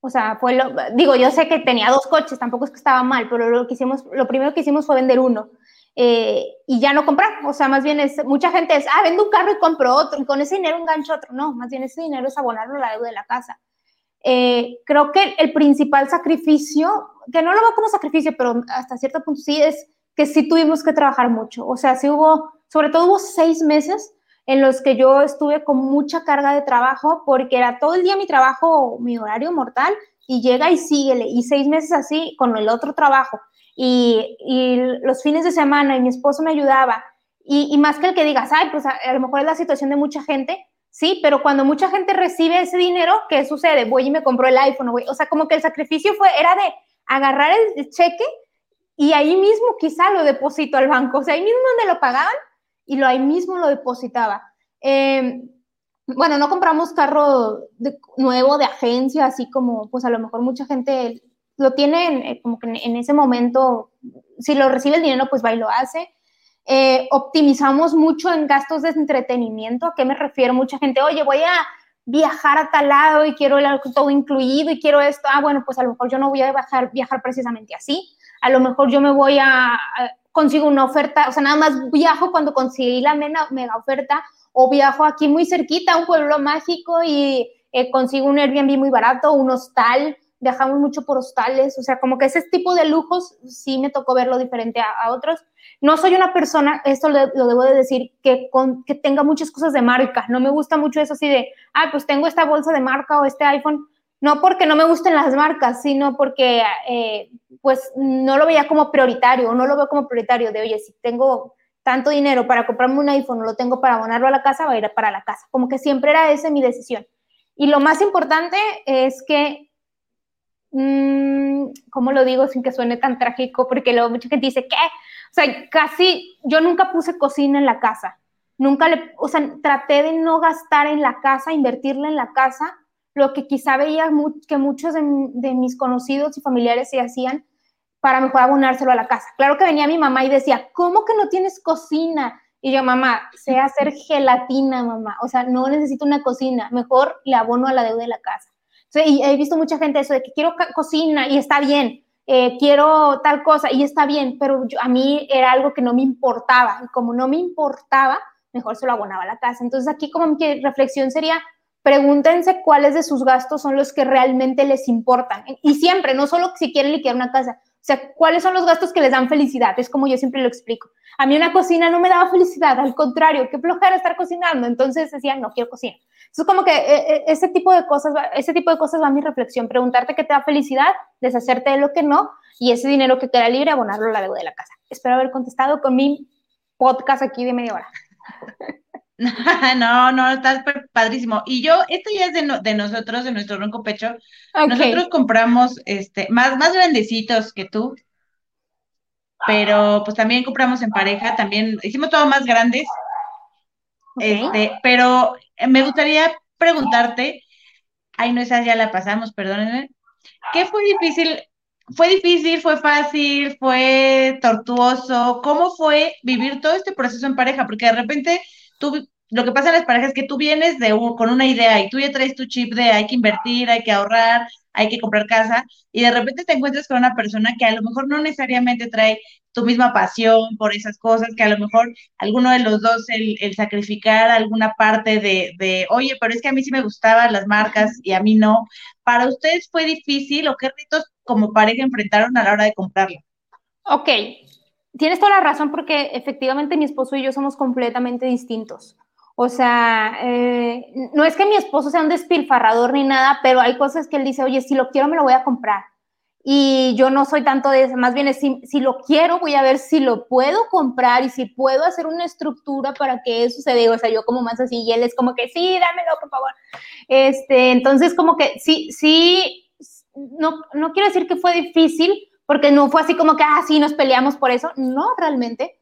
O sea, fue lo, digo, yo sé que tenía dos coches, tampoco es que estaba mal, pero lo que hicimos, lo primero que hicimos fue vender uno. Eh, y ya no comprar. O sea, más bien es, mucha gente es, ah, vendo un carro y compro otro, y con ese dinero engancho otro. No, más bien ese dinero es abonarlo a la deuda de la casa. Eh, creo que el principal sacrificio, que no lo veo como sacrificio, pero hasta cierto punto sí, es que sí tuvimos que trabajar mucho. O sea, sí hubo, sobre todo hubo seis meses en los que yo estuve con mucha carga de trabajo porque era todo el día mi trabajo, mi horario mortal y llega y síguele y seis meses así con el otro trabajo y, los fines de semana y mi esposo me ayudaba Y, más que el que digas, ay, pues a, lo mejor es la situación de mucha gente, sí, pero cuando mucha gente recibe ese dinero, ¿qué sucede? Voy y me compro el iPhone, voy. o sea, como que el sacrificio fue, era de agarrar el cheque y ahí mismo quizá lo deposito al banco, o sea, ahí mismo donde lo pagaban y lo ahí mismo lo depositaba. Eh, bueno, no compramos carro de, nuevo de agencia, así como, pues a lo mejor mucha gente lo tiene en, eh, como que en, ese momento, si lo recibe el dinero, pues va y lo hace. Eh, optimizamos mucho en gastos de entretenimiento. ¿A qué me refiero? Mucha gente, oye, voy a viajar a tal lado y quiero el, todo incluido y quiero esto. Ah, bueno, pues a lo mejor yo no voy a viajar, viajar precisamente así. A lo mejor yo me voy a consigo una oferta, o sea, nada más viajo cuando conseguí la mega, mega oferta o viajo aquí muy cerquita a un pueblo mágico y eh, consigo un Airbnb muy barato, un hostal, viajamos mucho por hostales, o sea, como que ese tipo de lujos sí me tocó verlo diferente a, a otros. No soy una persona, esto lo, lo debo de decir, que, con, que tenga muchas cosas de marca, no me gusta mucho eso así de, ah, pues tengo esta bolsa de marca o este iPhone, no porque no me gusten las marcas, sino porque eh, pues no lo veía como prioritario, no lo veo como prioritario de, oye, si tengo tanto dinero para comprarme un iPhone o lo tengo para abonarlo a la casa, va a ir para la casa. Como que siempre era esa mi decisión. Y lo más importante es que, mmm, ¿cómo lo digo sin que suene tan trágico? Porque luego mucha gente dice, ¿qué? O sea, casi yo nunca puse cocina en la casa. Nunca le, o sea, traté de no gastar en la casa, invertirla en la casa, lo que quizá veía que muchos de mis conocidos y familiares se hacían, para mejor abonárselo a la casa. Claro que venía mi mamá y decía, ¿cómo que no tienes cocina? Y yo, mamá, sé hacer gelatina, mamá. O sea, no necesito una cocina. Mejor le abono a la deuda de la casa. Y he visto mucha gente eso de que quiero cocina y está bien. Eh, quiero tal cosa y está bien, pero yo, a mí era algo que no me importaba. Y como no me importaba, mejor se lo abonaba a la casa. Entonces aquí como mi reflexión sería, pregúntense cuáles de sus gastos son los que realmente les importan. Y siempre, no solo si quieren liquidar una casa, o sea, ¿cuáles son los gastos que les dan felicidad? Es como yo siempre lo explico. A mí una cocina no me daba felicidad, al contrario, qué flojera estar cocinando. Entonces decía, no quiero cocinar. Es como que eh, ese tipo de cosas, ese tipo de cosas va a mi reflexión. Preguntarte qué te da felicidad, deshacerte de lo que no, y ese dinero que queda libre, abonarlo a la deuda de la casa. Espero haber contestado con mi podcast aquí de media hora. *laughs* *laughs* No, no, está padrísimo. Y yo, esto ya es de, no, de nosotros, de nuestro ronco pecho. Okay. Nosotros compramos este, más, más grandecitos que tú, pero pues también compramos en pareja, también hicimos todo más grandes. Okay. Este, pero me gustaría preguntarte, ay, no, esa ya la pasamos, perdónenme. ¿Qué fue difícil? ¿Fue difícil? ¿Fue fácil? ¿Fue tortuoso? ¿Cómo fue vivir todo este proceso en pareja? Porque de repente tú, lo que pasa en las parejas es que tú vienes de con una idea y tú ya traes tu chip de hay que invertir, hay que ahorrar, hay que comprar casa, y de repente te encuentras con una persona que a lo mejor no necesariamente trae tu misma pasión por esas cosas, que a lo mejor alguno de los dos, el, sacrificar alguna parte de, de, oye, pero es que a mí sí me gustaban las marcas y a mí no. ¿Para ustedes fue difícil o qué retos como pareja enfrentaron a la hora de comprarlo? Ok, tienes toda la razón porque efectivamente mi esposo y yo somos completamente distintos. O sea, eh, no es que mi esposo sea un despilfarrador ni nada, pero hay cosas que él dice, oye, si lo quiero me lo voy a comprar. Y yo no soy tanto de eso, más bien es, si, si, lo quiero voy a ver si lo puedo comprar y si puedo hacer una estructura para que eso se dé, o sea, yo como más así y él es como que sí, dámelo, por favor. Este, entonces como que sí, sí, no, no quiero decir que fue difícil, porque no fue así como que, ah, sí, nos peleamos por eso, no realmente,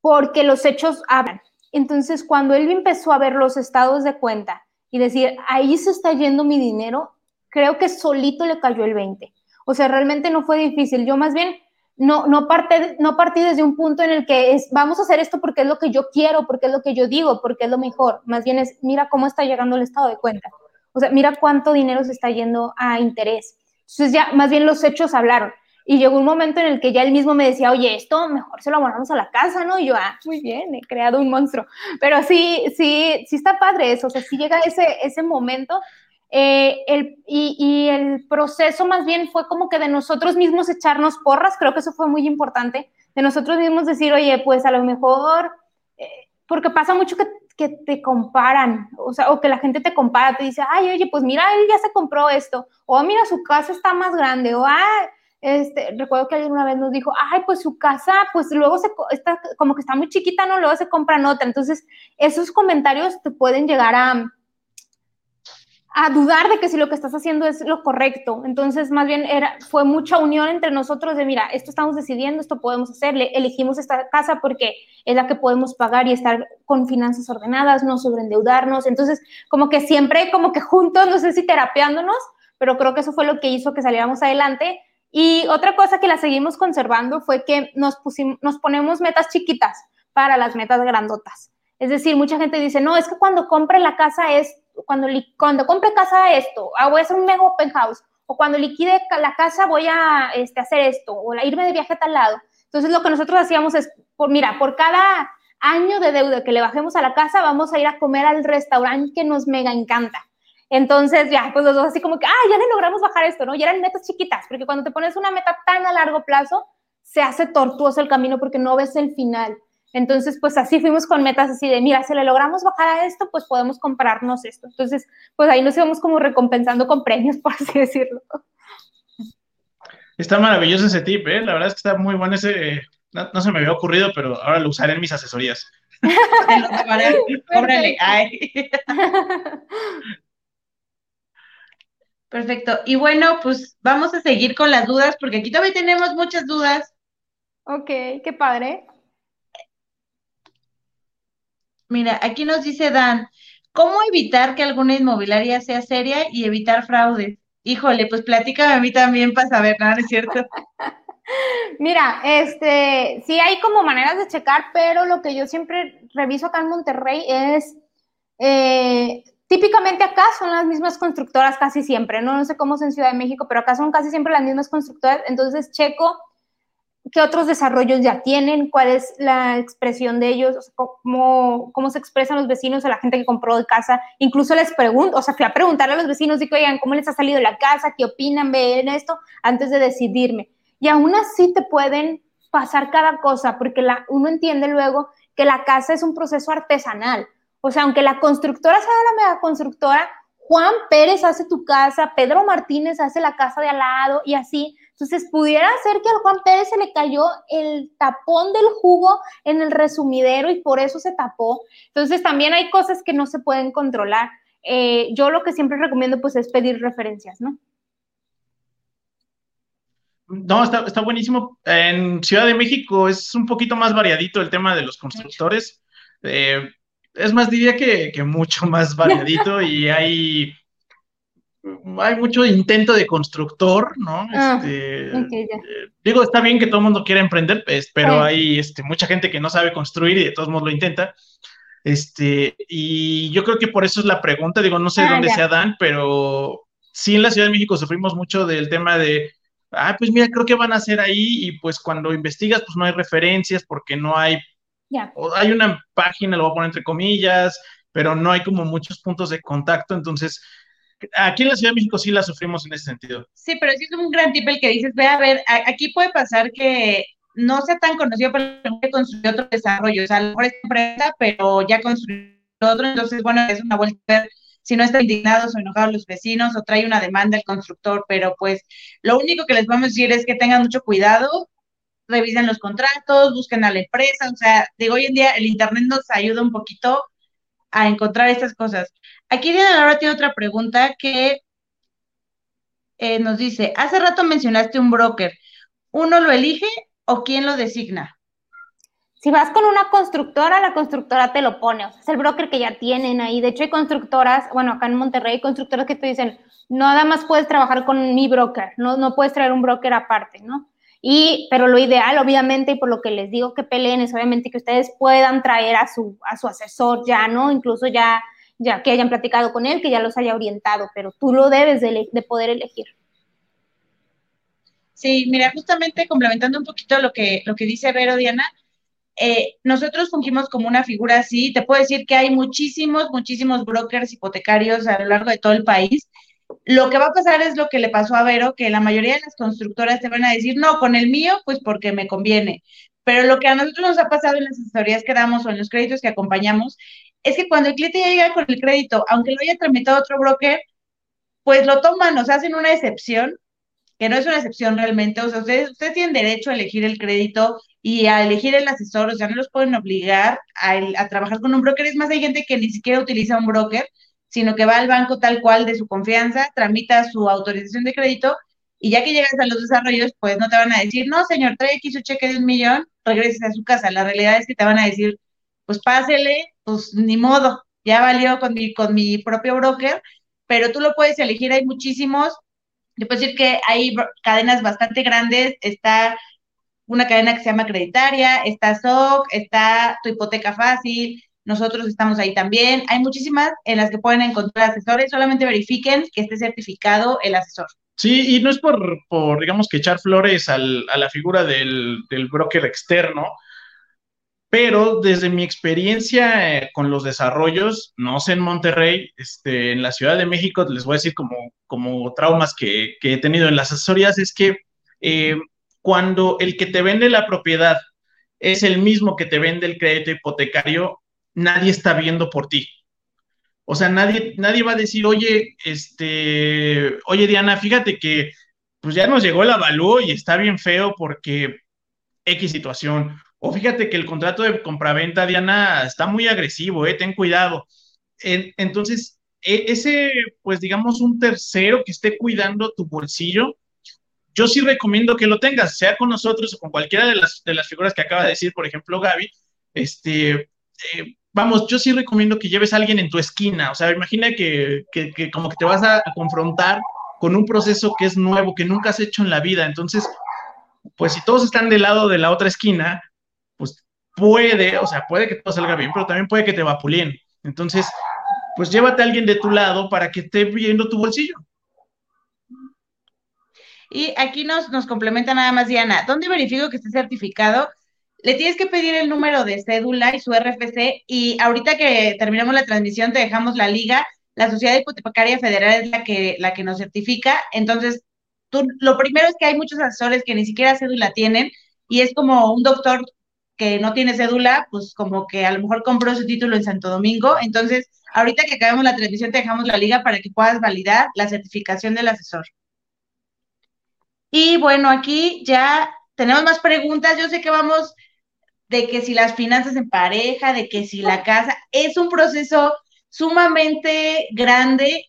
porque los hechos hablan. Entonces, cuando él empezó a ver los estados de cuenta y decir, ahí se está yendo mi dinero, creo que solito le cayó el 20. O sea, realmente no fue difícil. Yo más bien no, no, parte, no partí desde un punto en el que es, vamos a hacer esto porque es lo que yo quiero, porque es lo que yo digo, porque es lo mejor. Más bien es, mira cómo está llegando el estado de cuenta. O sea, mira cuánto dinero se está yendo a interés. Entonces ya, más bien los hechos hablaron. Y llegó un momento en el que ya él mismo me decía, oye, esto mejor se lo abonamos a la casa, ¿no? Y yo, ah, muy bien, he creado un monstruo. Pero sí, sí, sí está padre eso, o sea, sí llega ese, ese momento. Eh, el, y, y, el proceso más bien fue como que de nosotros mismos echarnos porras, creo que eso fue muy importante, de nosotros mismos decir, oye, pues a lo mejor, eh, porque pasa mucho que, que, te comparan, o sea, o que la gente te compara, te dice, ay, oye, pues mira, él ya se compró esto, o mira, su casa está más grande, o ah, este, recuerdo que alguien una vez nos dijo, ay, pues su casa, pues luego se, está, como que está muy chiquita, ¿no? Luego se compran otra. Entonces, esos comentarios te pueden llegar a, a dudar de que si lo que estás haciendo es lo correcto. Entonces, más bien era, fue mucha unión entre nosotros de, mira, esto estamos decidiendo, esto podemos hacer, elegimos esta casa porque es la que podemos pagar y estar con finanzas ordenadas, no sobreendeudarnos. Entonces, como que siempre, como que juntos, no sé si terapeándonos, pero creo que eso fue lo que hizo que saliéramos adelante. Y otra cosa que la seguimos conservando fue que nos, pusimos, nos ponemos metas chiquitas para las metas grandotas. Es decir, mucha gente dice, no, es que cuando compre la casa es cuando, cuando compre casa esto, ah, voy a hacer un mega open house, o cuando liquide la casa voy a este, hacer esto, o irme de viaje a tal lado. Entonces lo que nosotros hacíamos es, por, mira, por cada año de deuda que le bajemos a la casa, vamos a ir a comer al restaurante que nos mega encanta. Entonces ya, pues los dos así como que, ah, ya le logramos bajar esto, ¿no? Y eran metas chiquitas, porque cuando te pones una meta tan a largo plazo, se hace tortuoso el camino porque no ves el final. Entonces, pues así fuimos con metas así de, mira, si le logramos bajar a esto, pues podemos comprarnos esto. Entonces, pues ahí nos íbamos como recompensando con premios, *laughs* por así decirlo. Está maravilloso ese tip, ¿eh? La verdad es que está muy bueno ese, no, se me había ocurrido, pero ahora lo usaré en mis asesorías. *laughs* *laughs* Perfecto. Y bueno, pues vamos a seguir con las dudas, porque aquí todavía tenemos muchas dudas. Ok, qué padre. Mira, aquí nos dice Dan, ¿cómo evitar que alguna inmobiliaria sea seria y evitar fraudes? Híjole, pues platícame a mí también para saber, ¿no? es cierto? *laughs* Mira, este, sí hay como maneras de checar, pero lo que yo siempre reviso acá en Monterrey es, eh, típicamente acá son las mismas constructoras casi siempre, ¿no? no sé cómo es en Ciudad de México, pero acá son casi siempre las mismas constructoras, entonces checo qué otros desarrollos ya tienen, cuál es la expresión de ellos, cómo, cómo se expresan los vecinos a la gente que compró de casa. Incluso les pregunto, o sea, fui a preguntarle a los vecinos, digo, oigan, ¿cómo les ha salido la casa? ¿Qué opinan? ¿Ven esto? Antes de decidirme. Y aún así te pueden pasar cada cosa, porque uno entiende luego que la casa es un proceso artesanal. O sea, aunque la constructora sea la mega constructora, Juan Pérez hace tu casa, Pedro Martínez hace la casa de al lado y así. Entonces, pudiera ser que al Juan Pérez se le cayó el tapón del jugo en el resumidero y por eso se tapó. Entonces, también hay cosas que no se pueden controlar. Eh, yo lo que siempre recomiendo, pues, es pedir referencias, ¿no? No, está, buenísimo. En Ciudad de México es un poquito más variadito el tema de los constructores. Eh, es más, diría que, que mucho *laughs* más variadito y hay hay mucho intento de constructor, ¿no? Ah, este, eh, digo, está bien que todo el mundo quiera emprender, pues, pero hay este, mucha gente que no sabe construir y de todos modos lo intenta. Este, y yo creo que por eso es la pregunta, digo, no sé ah, dónde se dan, pero sí en la Ciudad de México sufrimos mucho del tema de, ah, pues mira, creo que van a hacer ahí y pues cuando investigas, pues no hay referencias porque no hay, hay una página, lo voy a poner entre comillas, pero no hay como muchos puntos de contacto, entonces aquí en la Ciudad de México sí la sufrimos en ese sentido. Sí, pero sí es un gran tip el que dices, ve a ver, aquí puede pasar que no sea tan conocido, pero que construyó otro desarrollo, o sea, a lo mejor es empresa, pero ya construyó otro, entonces, bueno, es una vuelta a ver si no están indignados o enojados los vecinos o trae una demanda el constructor, pero pues lo único que les vamos a decir es que tengan mucho cuidado, revisen los contratos, busquen a la empresa, o sea, digo, hoy en día el Internet nos ayuda un poquito a encontrar estas cosas. Aquí Diana Laura tiene otra pregunta que eh, nos dice, hace rato mencionaste un broker, ¿uno lo elige o quién lo designa? Si vas con una constructora, la constructora te lo pone, o sea, es el broker que ya tienen ahí. De hecho, hay constructoras, bueno, acá en Monterrey, hay constructoras que te dicen, nada más puedes trabajar con mi broker, no, no puedes traer un broker aparte, ¿no? Y, pero lo ideal, obviamente, y por lo que les digo que peleen, es obviamente que ustedes puedan traer a su, a su asesor ya, ¿no? Incluso ya ya que hayan platicado con él, que ya los haya orientado, pero tú lo debes de, poder elegir. Sí, mira, justamente complementando un poquito lo que, lo que dice Vero Diana, eh, nosotros fungimos como una figura así. Te puedo decir que hay muchísimos, muchísimos brokers hipotecarios a lo largo de todo el país. Lo que va a pasar es lo que le pasó a Vero, que la mayoría de las constructoras te van a decir, no, con el mío, pues porque me conviene. Pero lo que a nosotros nos ha pasado en las asesorías que damos o en los créditos que acompañamos es que cuando el cliente ya llega con el crédito, aunque lo haya tramitado otro broker, pues lo toman, nos hacen una excepción que no es una excepción realmente, o sea, ustedes, ustedes tienen derecho a elegir el crédito y a elegir el asesor, o sea, no los pueden obligar a, a trabajar con un broker, es más, hay gente que ni siquiera utiliza un broker, sino que va al banco tal cual de su confianza, tramita su autorización de crédito y ya que llegas a los desarrollos, pues no te van a decir, no, señor, trae aquí su cheque de un millón, regrese a su casa. La realidad es que te van a decir, pues pásele, pues ni modo, ya valió con mi, con mi propio broker, pero tú lo puedes elegir, hay muchísimos. Yo puedo decir que hay cadenas bastante grandes, está una cadena que se llama Creditaria, está SOC, está Tu Hipoteca Fácil, nosotros estamos ahí también. Hay muchísimas en las que pueden encontrar asesores, solamente verifiquen que esté certificado el asesor. Sí, y no es por, por digamos, que echar flores a la figura del, broker externo, pero desde mi experiencia eh, con los desarrollos, no sé en Monterrey, este, en la Ciudad de México, les voy a decir como, como traumas que, que he tenido en las asesorías, es que eh, cuando el que te vende la propiedad es el mismo que te vende el crédito hipotecario, nadie está viendo por ti. O sea, nadie, nadie va a decir, oye, este, oye Diana, fíjate que pues ya nos llegó el avalúo y está bien feo porque X situación. O fíjate que el contrato de compraventa, Diana, está muy agresivo, eh, ten cuidado. entonces, e, ese, pues digamos, un tercero que esté cuidando tu bolsillo, yo sí recomiendo que lo tengas, sea con nosotros o con cualquiera de las, de las figuras que acaba de decir, por ejemplo, Gaby, este, eh, vamos, yo sí recomiendo que lleves a alguien en tu esquina, o sea, imagina que, que, como que te vas a, a, confrontar con un proceso que es nuevo, que nunca has hecho en la vida, entonces, pues si todos están del lado de la otra esquina, pues puede, o sea, puede que todo salga bien, pero también puede que te vapuleen. Entonces, pues llévate a alguien de tu lado para que esté viendo tu bolsillo. Y aquí nos, nos complementa nada más Diana, ¿dónde verifico que esté certificado? Le tienes que pedir el número de cédula y su RFC y ahorita que terminamos la transmisión te dejamos la liga. La Sociedad Hipotecaria Federal es la que, la que nos certifica. Entonces, tú, lo primero es que hay muchos asesores que ni siquiera cédula tienen y es como un doctor que no tiene cédula, pues como que a lo mejor compró su título en Santo Domingo. Entonces, ahorita que acabemos la transmisión, te dejamos la liga para que puedas validar la certificación del asesor. Y bueno, aquí ya tenemos más preguntas. Yo sé que vamos de que si las finanzas en pareja, de que si la casa, es un proceso sumamente grande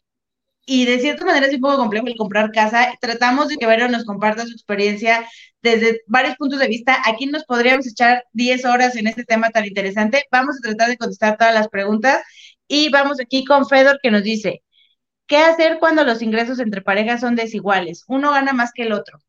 y de cierta manera es un poco complejo el comprar casa. Tratamos de que Vero nos comparta su experiencia desde varios puntos de vista. Aquí nos podríamos echar 10 horas en este tema tan interesante. Vamos a tratar de contestar todas las preguntas y vamos aquí con Fedor que nos dice, ¿qué hacer cuando los ingresos entre parejas son desiguales? Uno gana más que el otro.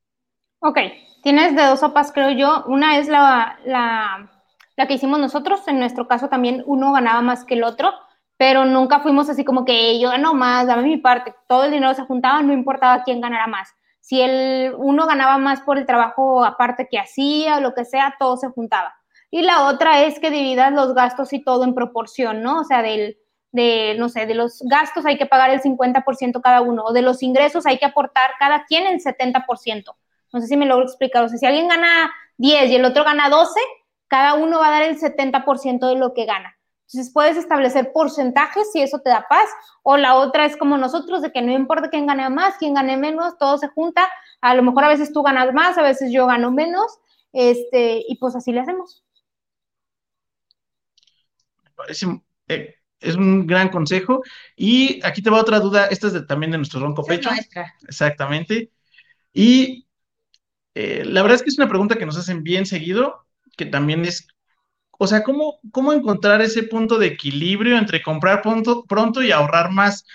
Ok, tienes de dos sopas, creo yo. Una es la, la, la que hicimos nosotros. En nuestro caso también uno ganaba más que el otro pero nunca fuimos así como que yo gano más, dame mi parte, todo el dinero se juntaba, no importaba quién ganara más. Si el uno ganaba más por el trabajo aparte que hacía o lo que sea, todo se juntaba. Y la otra es que dividas los gastos y todo en proporción, ¿no? O sea, del, de, no sé, de los gastos hay que pagar el 50% cada uno, o de los ingresos hay que aportar cada quien el 70%. No sé si me logro explicar. O sea, si alguien gana 10 y el otro gana 12, cada uno va a dar el 70% de lo que gana. Entonces puedes establecer porcentajes si eso te da paz, o la otra es como nosotros, de que no importa quién gane más, quién gane menos, todo se junta, a lo mejor a veces tú ganas más, a veces yo gano menos, este, y pues así le hacemos. Parece, eh, es un gran consejo. Y aquí te va otra duda, esta es también de nuestro ronco pecho. Exactamente. Y eh, la verdad es que es una pregunta que nos hacen bien seguido, que también es o sea, ¿cómo, ¿cómo encontrar ese punto de equilibrio entre comprar pronto, pronto y ahorrar más?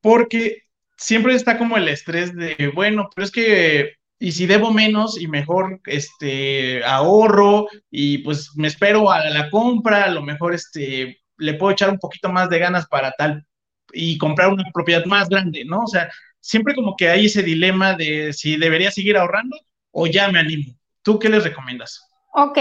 Porque siempre está como el estrés de, bueno, pero es que, y si debo menos y mejor, este, ahorro y pues me espero a la compra, a lo mejor, este, le puedo echar un poquito más de ganas para tal y comprar una propiedad más grande, ¿no? O sea, siempre como que hay ese dilema de si debería seguir ahorrando o ya me animo. ¿Tú qué les recomiendas? Ok,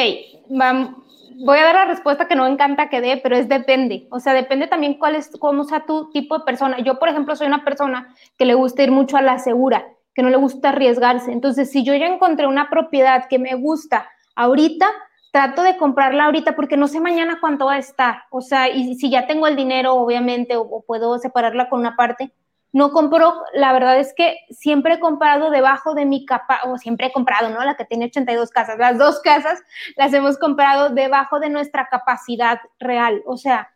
vamos voy a dar la respuesta que no me encanta que dé, pero es depende. O sea, depende también cuál es, cómo sea tu tipo de persona. Yo, por ejemplo, soy una persona que le gusta ir mucho a la segura, que no le gusta arriesgarse. Entonces, si yo ya encontré una propiedad que me gusta ahorita, trato de comprarla ahorita porque no sé mañana cuánto va a estar. O sea, y si ya tengo el dinero, obviamente, o, puedo separarla con una parte, no compro, la verdad es que siempre he comprado debajo de mi capa, o siempre he comprado, ¿no? La que tiene 82 casas, las dos casas las hemos comprado debajo de nuestra capacidad real, o sea,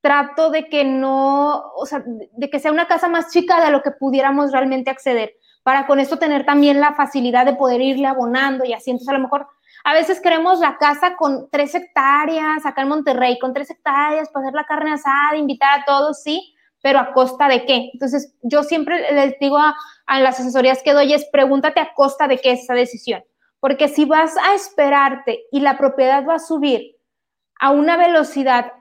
trato de que no, o sea, de que sea una casa más chica de lo que pudiéramos realmente acceder, para con esto tener también la facilidad de poder irle abonando y así, entonces a lo mejor a veces queremos la casa con tres hectáreas, acá en Monterrey, con tres hectáreas, para hacer la carne asada, invitar a todos, sí, pero a costa de qué. Entonces, yo siempre les digo a, las asesorías que doy es pregúntate a costa de qué esa decisión. Porque si vas a esperarte y la propiedad va a subir a una velocidad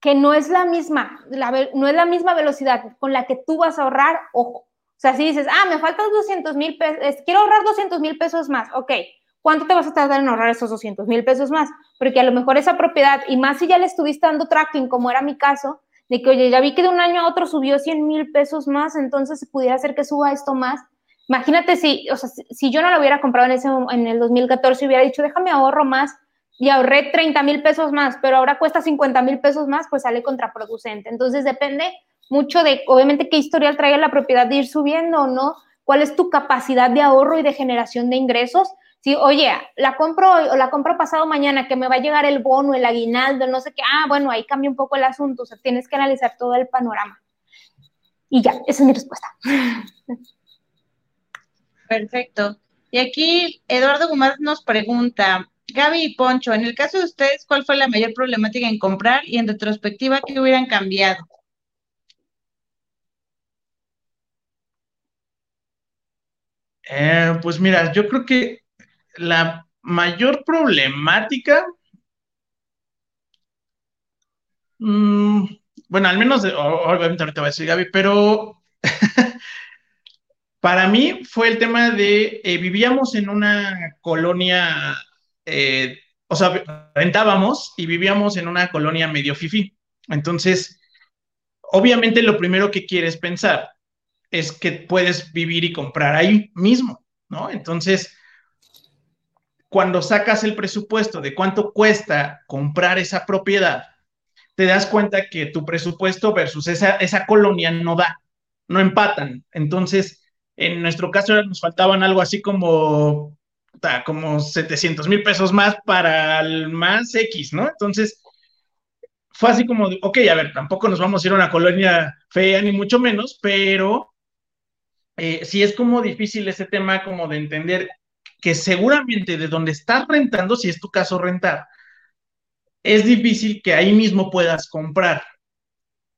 que no es la misma, no es la misma velocidad con la que tú vas a ahorrar, ojo. O sea, si dices, ah, me faltan 200 mil pesos, quiero ahorrar 200 mil pesos más, ok, ¿cuánto te vas a tardar en ahorrar esos 200 mil pesos más? Porque a lo mejor esa propiedad, y más si ya le estuviste dando tracking, como era mi caso, de que, oye, ya vi que de un año a otro subió 100 mil pesos más, entonces pudiera ser que suba esto más. Imagínate si, o sea, si, yo no lo hubiera comprado en, ese, en el 2014, hubiera dicho, déjame ahorro más y ahorré 30 mil pesos más, pero ahora cuesta 50 mil pesos más, pues sale contraproducente. Entonces depende mucho de, obviamente, qué historial trae la propiedad de ir subiendo o no, cuál es tu capacidad de ahorro y de generación de ingresos si, oye, la compro o la compro pasado mañana, que me va a llegar el bono, el aguinaldo, no sé qué, ah, bueno, ahí cambia un poco el asunto, o sea, tienes que analizar todo el panorama. Y ya, esa es mi respuesta. Perfecto. Y aquí Eduardo Gumar nos pregunta, Gaby y Poncho, en el caso de ustedes, ¿cuál fue la mayor problemática en comprar y en retrospectiva qué hubieran cambiado? Eh, pues mira, yo creo que la mayor problemática, mm, bueno, al menos, obviamente ahorita va a decir Gaby, pero *laughs* para mí fue el tema de, eh, vivíamos en una colonia, eh, o sea, rentábamos y vivíamos en una colonia medio fifi. Entonces, obviamente lo primero que quieres pensar es que puedes vivir y comprar ahí mismo, ¿no? Entonces, cuando sacas el presupuesto de cuánto cuesta comprar esa propiedad, te das cuenta que tu presupuesto versus esa, esa colonia no da, no empatan. Entonces, en nuestro caso nos faltaban algo así como, como 700 mil pesos más para el más X, ¿no? Entonces, fue así como, ok, a ver, tampoco nos vamos a ir a una colonia fea ni mucho menos, pero eh, sí es como difícil ese tema como de entender que seguramente de donde estás rentando, si es tu caso rentar, es difícil que ahí mismo puedas comprar.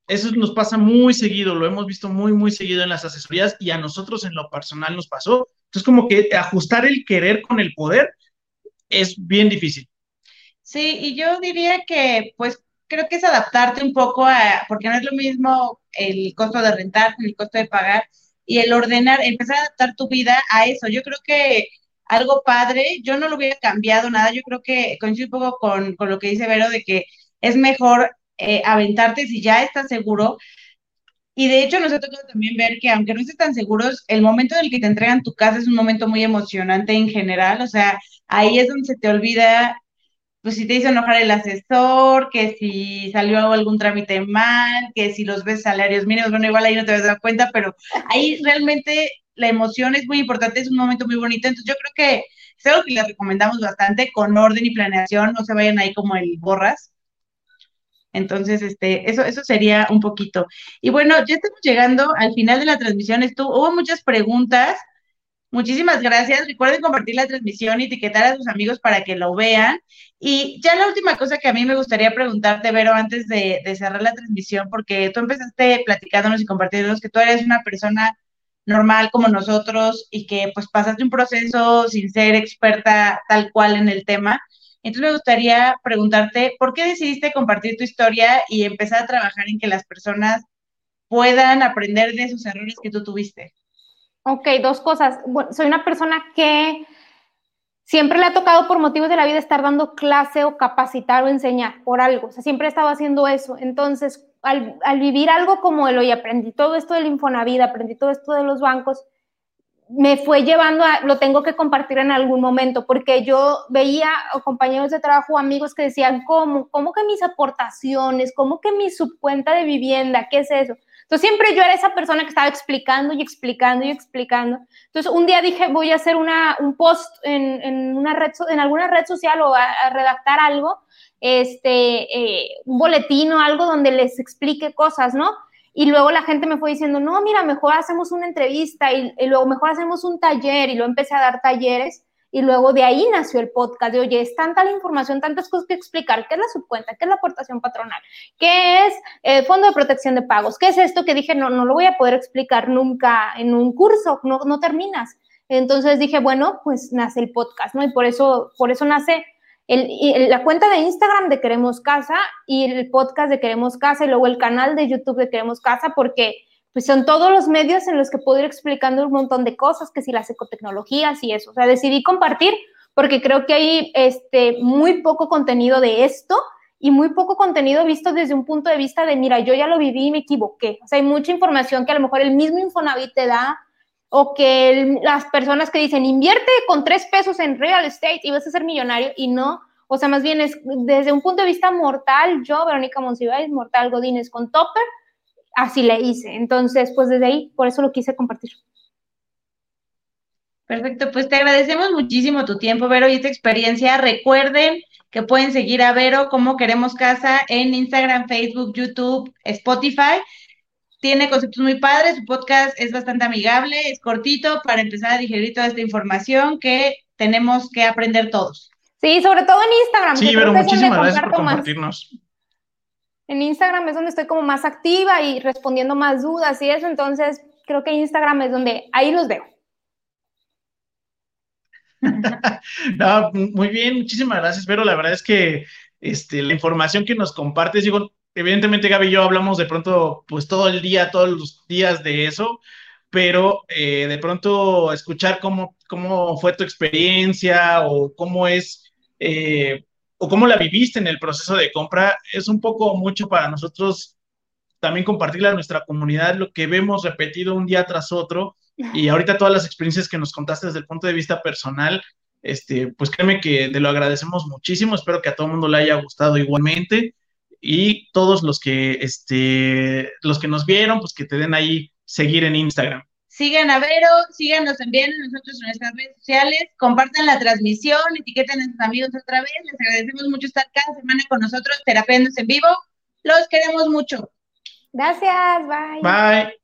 Eso nos pasa muy seguido, lo hemos visto muy, muy seguido en las asesorías y a nosotros en lo personal nos pasó. Entonces, como que ajustar el querer con el poder es bien difícil. Sí, y yo diría que, pues, creo que es adaptarte un poco a, porque no es lo mismo el costo de rentar el costo de pagar y el ordenar, empezar a adaptar tu vida a eso. Yo creo que algo padre. Yo no lo hubiera cambiado nada. Yo creo que coincido un poco con, lo que dice Vero de que es mejor eh, aventarte si ya estás seguro. Y de hecho nos ha tocado también ver que aunque no estés tan seguros, el momento en el que te entregan tu casa es un momento muy emocionante en general. O sea, ahí es donde se te olvida, pues si te hizo enojar el asesor, que si salió algún trámite mal, que si los ves salarios mínimos, bueno, igual ahí no te vas a dar cuenta, pero ahí realmente la emoción es muy importante, es un momento muy bonito, entonces yo creo que es algo que les recomendamos bastante, con orden y planeación, no se vayan ahí como el borras. Entonces, este, eso, eso sería un poquito. Y bueno, ya estamos llegando al final de la transmisión. Estuvo, hubo muchas preguntas. Muchísimas gracias. Recuerden compartir la transmisión y etiquetar a sus amigos para que lo vean. Y ya la última cosa que a mí me gustaría preguntarte, Vero, antes de, de cerrar la transmisión, porque tú empezaste platicándonos y compartiéndonos que tú eres una persona normal como nosotros y que pues pasaste un proceso sin ser experta tal cual en el tema. Entonces me gustaría preguntarte, ¿por qué decidiste compartir tu historia y empezar a trabajar en que las personas puedan aprender de esos errores que tú tuviste? Ok, dos cosas. Soy una persona que siempre le ha tocado por motivos de la vida estar dando clase o capacitar o enseñar por algo. O sea, siempre he estado haciendo eso. Entonces, al, vivir algo como el hoy aprendí todo esto del Infonavit, aprendí todo esto de los bancos, me fue llevando a, lo tengo que compartir en algún momento, porque yo veía compañeros de trabajo, amigos que decían, ¿cómo? ¿Cómo que mis aportaciones? ¿Cómo que mi subcuenta de vivienda? ¿Qué es eso? Entonces siempre yo era esa persona que estaba explicando y explicando y explicando. Entonces un día dije, voy a hacer una, un post en, en, una red, en alguna red social o a, redactar algo, este, eh, un boletín o algo donde les explique cosas, ¿no? Y luego la gente me fue diciendo, no, mira, mejor hacemos una entrevista y, y luego mejor hacemos un taller y luego empecé a dar talleres y luego de ahí nació el podcast de, oye, es tanta la información, tantas cosas que explicar, ¿qué es la subcuenta? ¿Qué es la aportación patronal? ¿Qué es el fondo de protección de pagos? ¿Qué es esto que dije, no, no lo voy a poder explicar nunca en un curso, no, no terminas? Entonces dije, bueno, pues nace el podcast, ¿no? Y por eso, por eso nace el, la cuenta de Instagram de Queremos Casa y el podcast de Queremos Casa y luego el canal de YouTube de Queremos Casa, porque pues son todos los medios en los que puedo ir explicando un montón de cosas, que si las ecotecnologías y eso. O sea, decidí compartir porque creo que hay este, muy poco contenido de esto y muy poco contenido visto desde un punto de vista de, mira, yo ya lo viví y me equivoqué. O sea, hay mucha información que a lo mejor el mismo Infonavit te da o que las personas que dicen, invierte con tres pesos en real estate y vas a ser millonario y no. O sea, más bien es desde un punto de vista mortal, yo, Verónica Monsiváis, mortal Godínez con Topper, así le hice. Entonces, pues desde ahí, por eso lo quise compartir. Perfecto, pues te agradecemos muchísimo tu tiempo, Vero, y esta experiencia. Recuerden que pueden seguir a Vero como Queremos Casa en Instagram, Facebook, YouTube, Spotify. Tiene conceptos muy padres, su podcast es bastante amigable, es cortito para empezar a digerir toda esta información que tenemos que aprender todos. Sí, sobre todo en Instagram. Sí, Vero, muchísimas gracias por compartirnos. En Instagram es donde estoy como más activa y respondiendo más dudas y eso, entonces creo que Instagram es donde ahí los veo. *laughs* no, muy bien, muchísimas gracias, pero la verdad es que este, la información que nos compartes, digo, evidentemente Gaby y yo hablamos de pronto, pues todo el día, todos los días de eso, pero eh, de pronto escuchar cómo, cómo fue tu experiencia o cómo es eh, o cómo la viviste en el proceso de compra, es un poco mucho para nosotros también compartirle a nuestra comunidad lo que vemos repetido un día tras otro. Y *laughs* ahorita todas las experiencias que nos contaste desde el punto de vista personal, este, pues créeme que te lo agradecemos muchísimo, espero que a todo el mundo le haya gustado igualmente. Y todos los que, este, los que nos vieron, pues que te den ahí seguir en Instagram. Sigan a Vero, síganos también nosotros en nuestras redes sociales, compartan la transmisión, etiqueten a sus amigos otra vez. Les agradecemos mucho estar cada semana con nosotros, terapiándose en vivo. Los queremos mucho. Gracias, bye. Bye.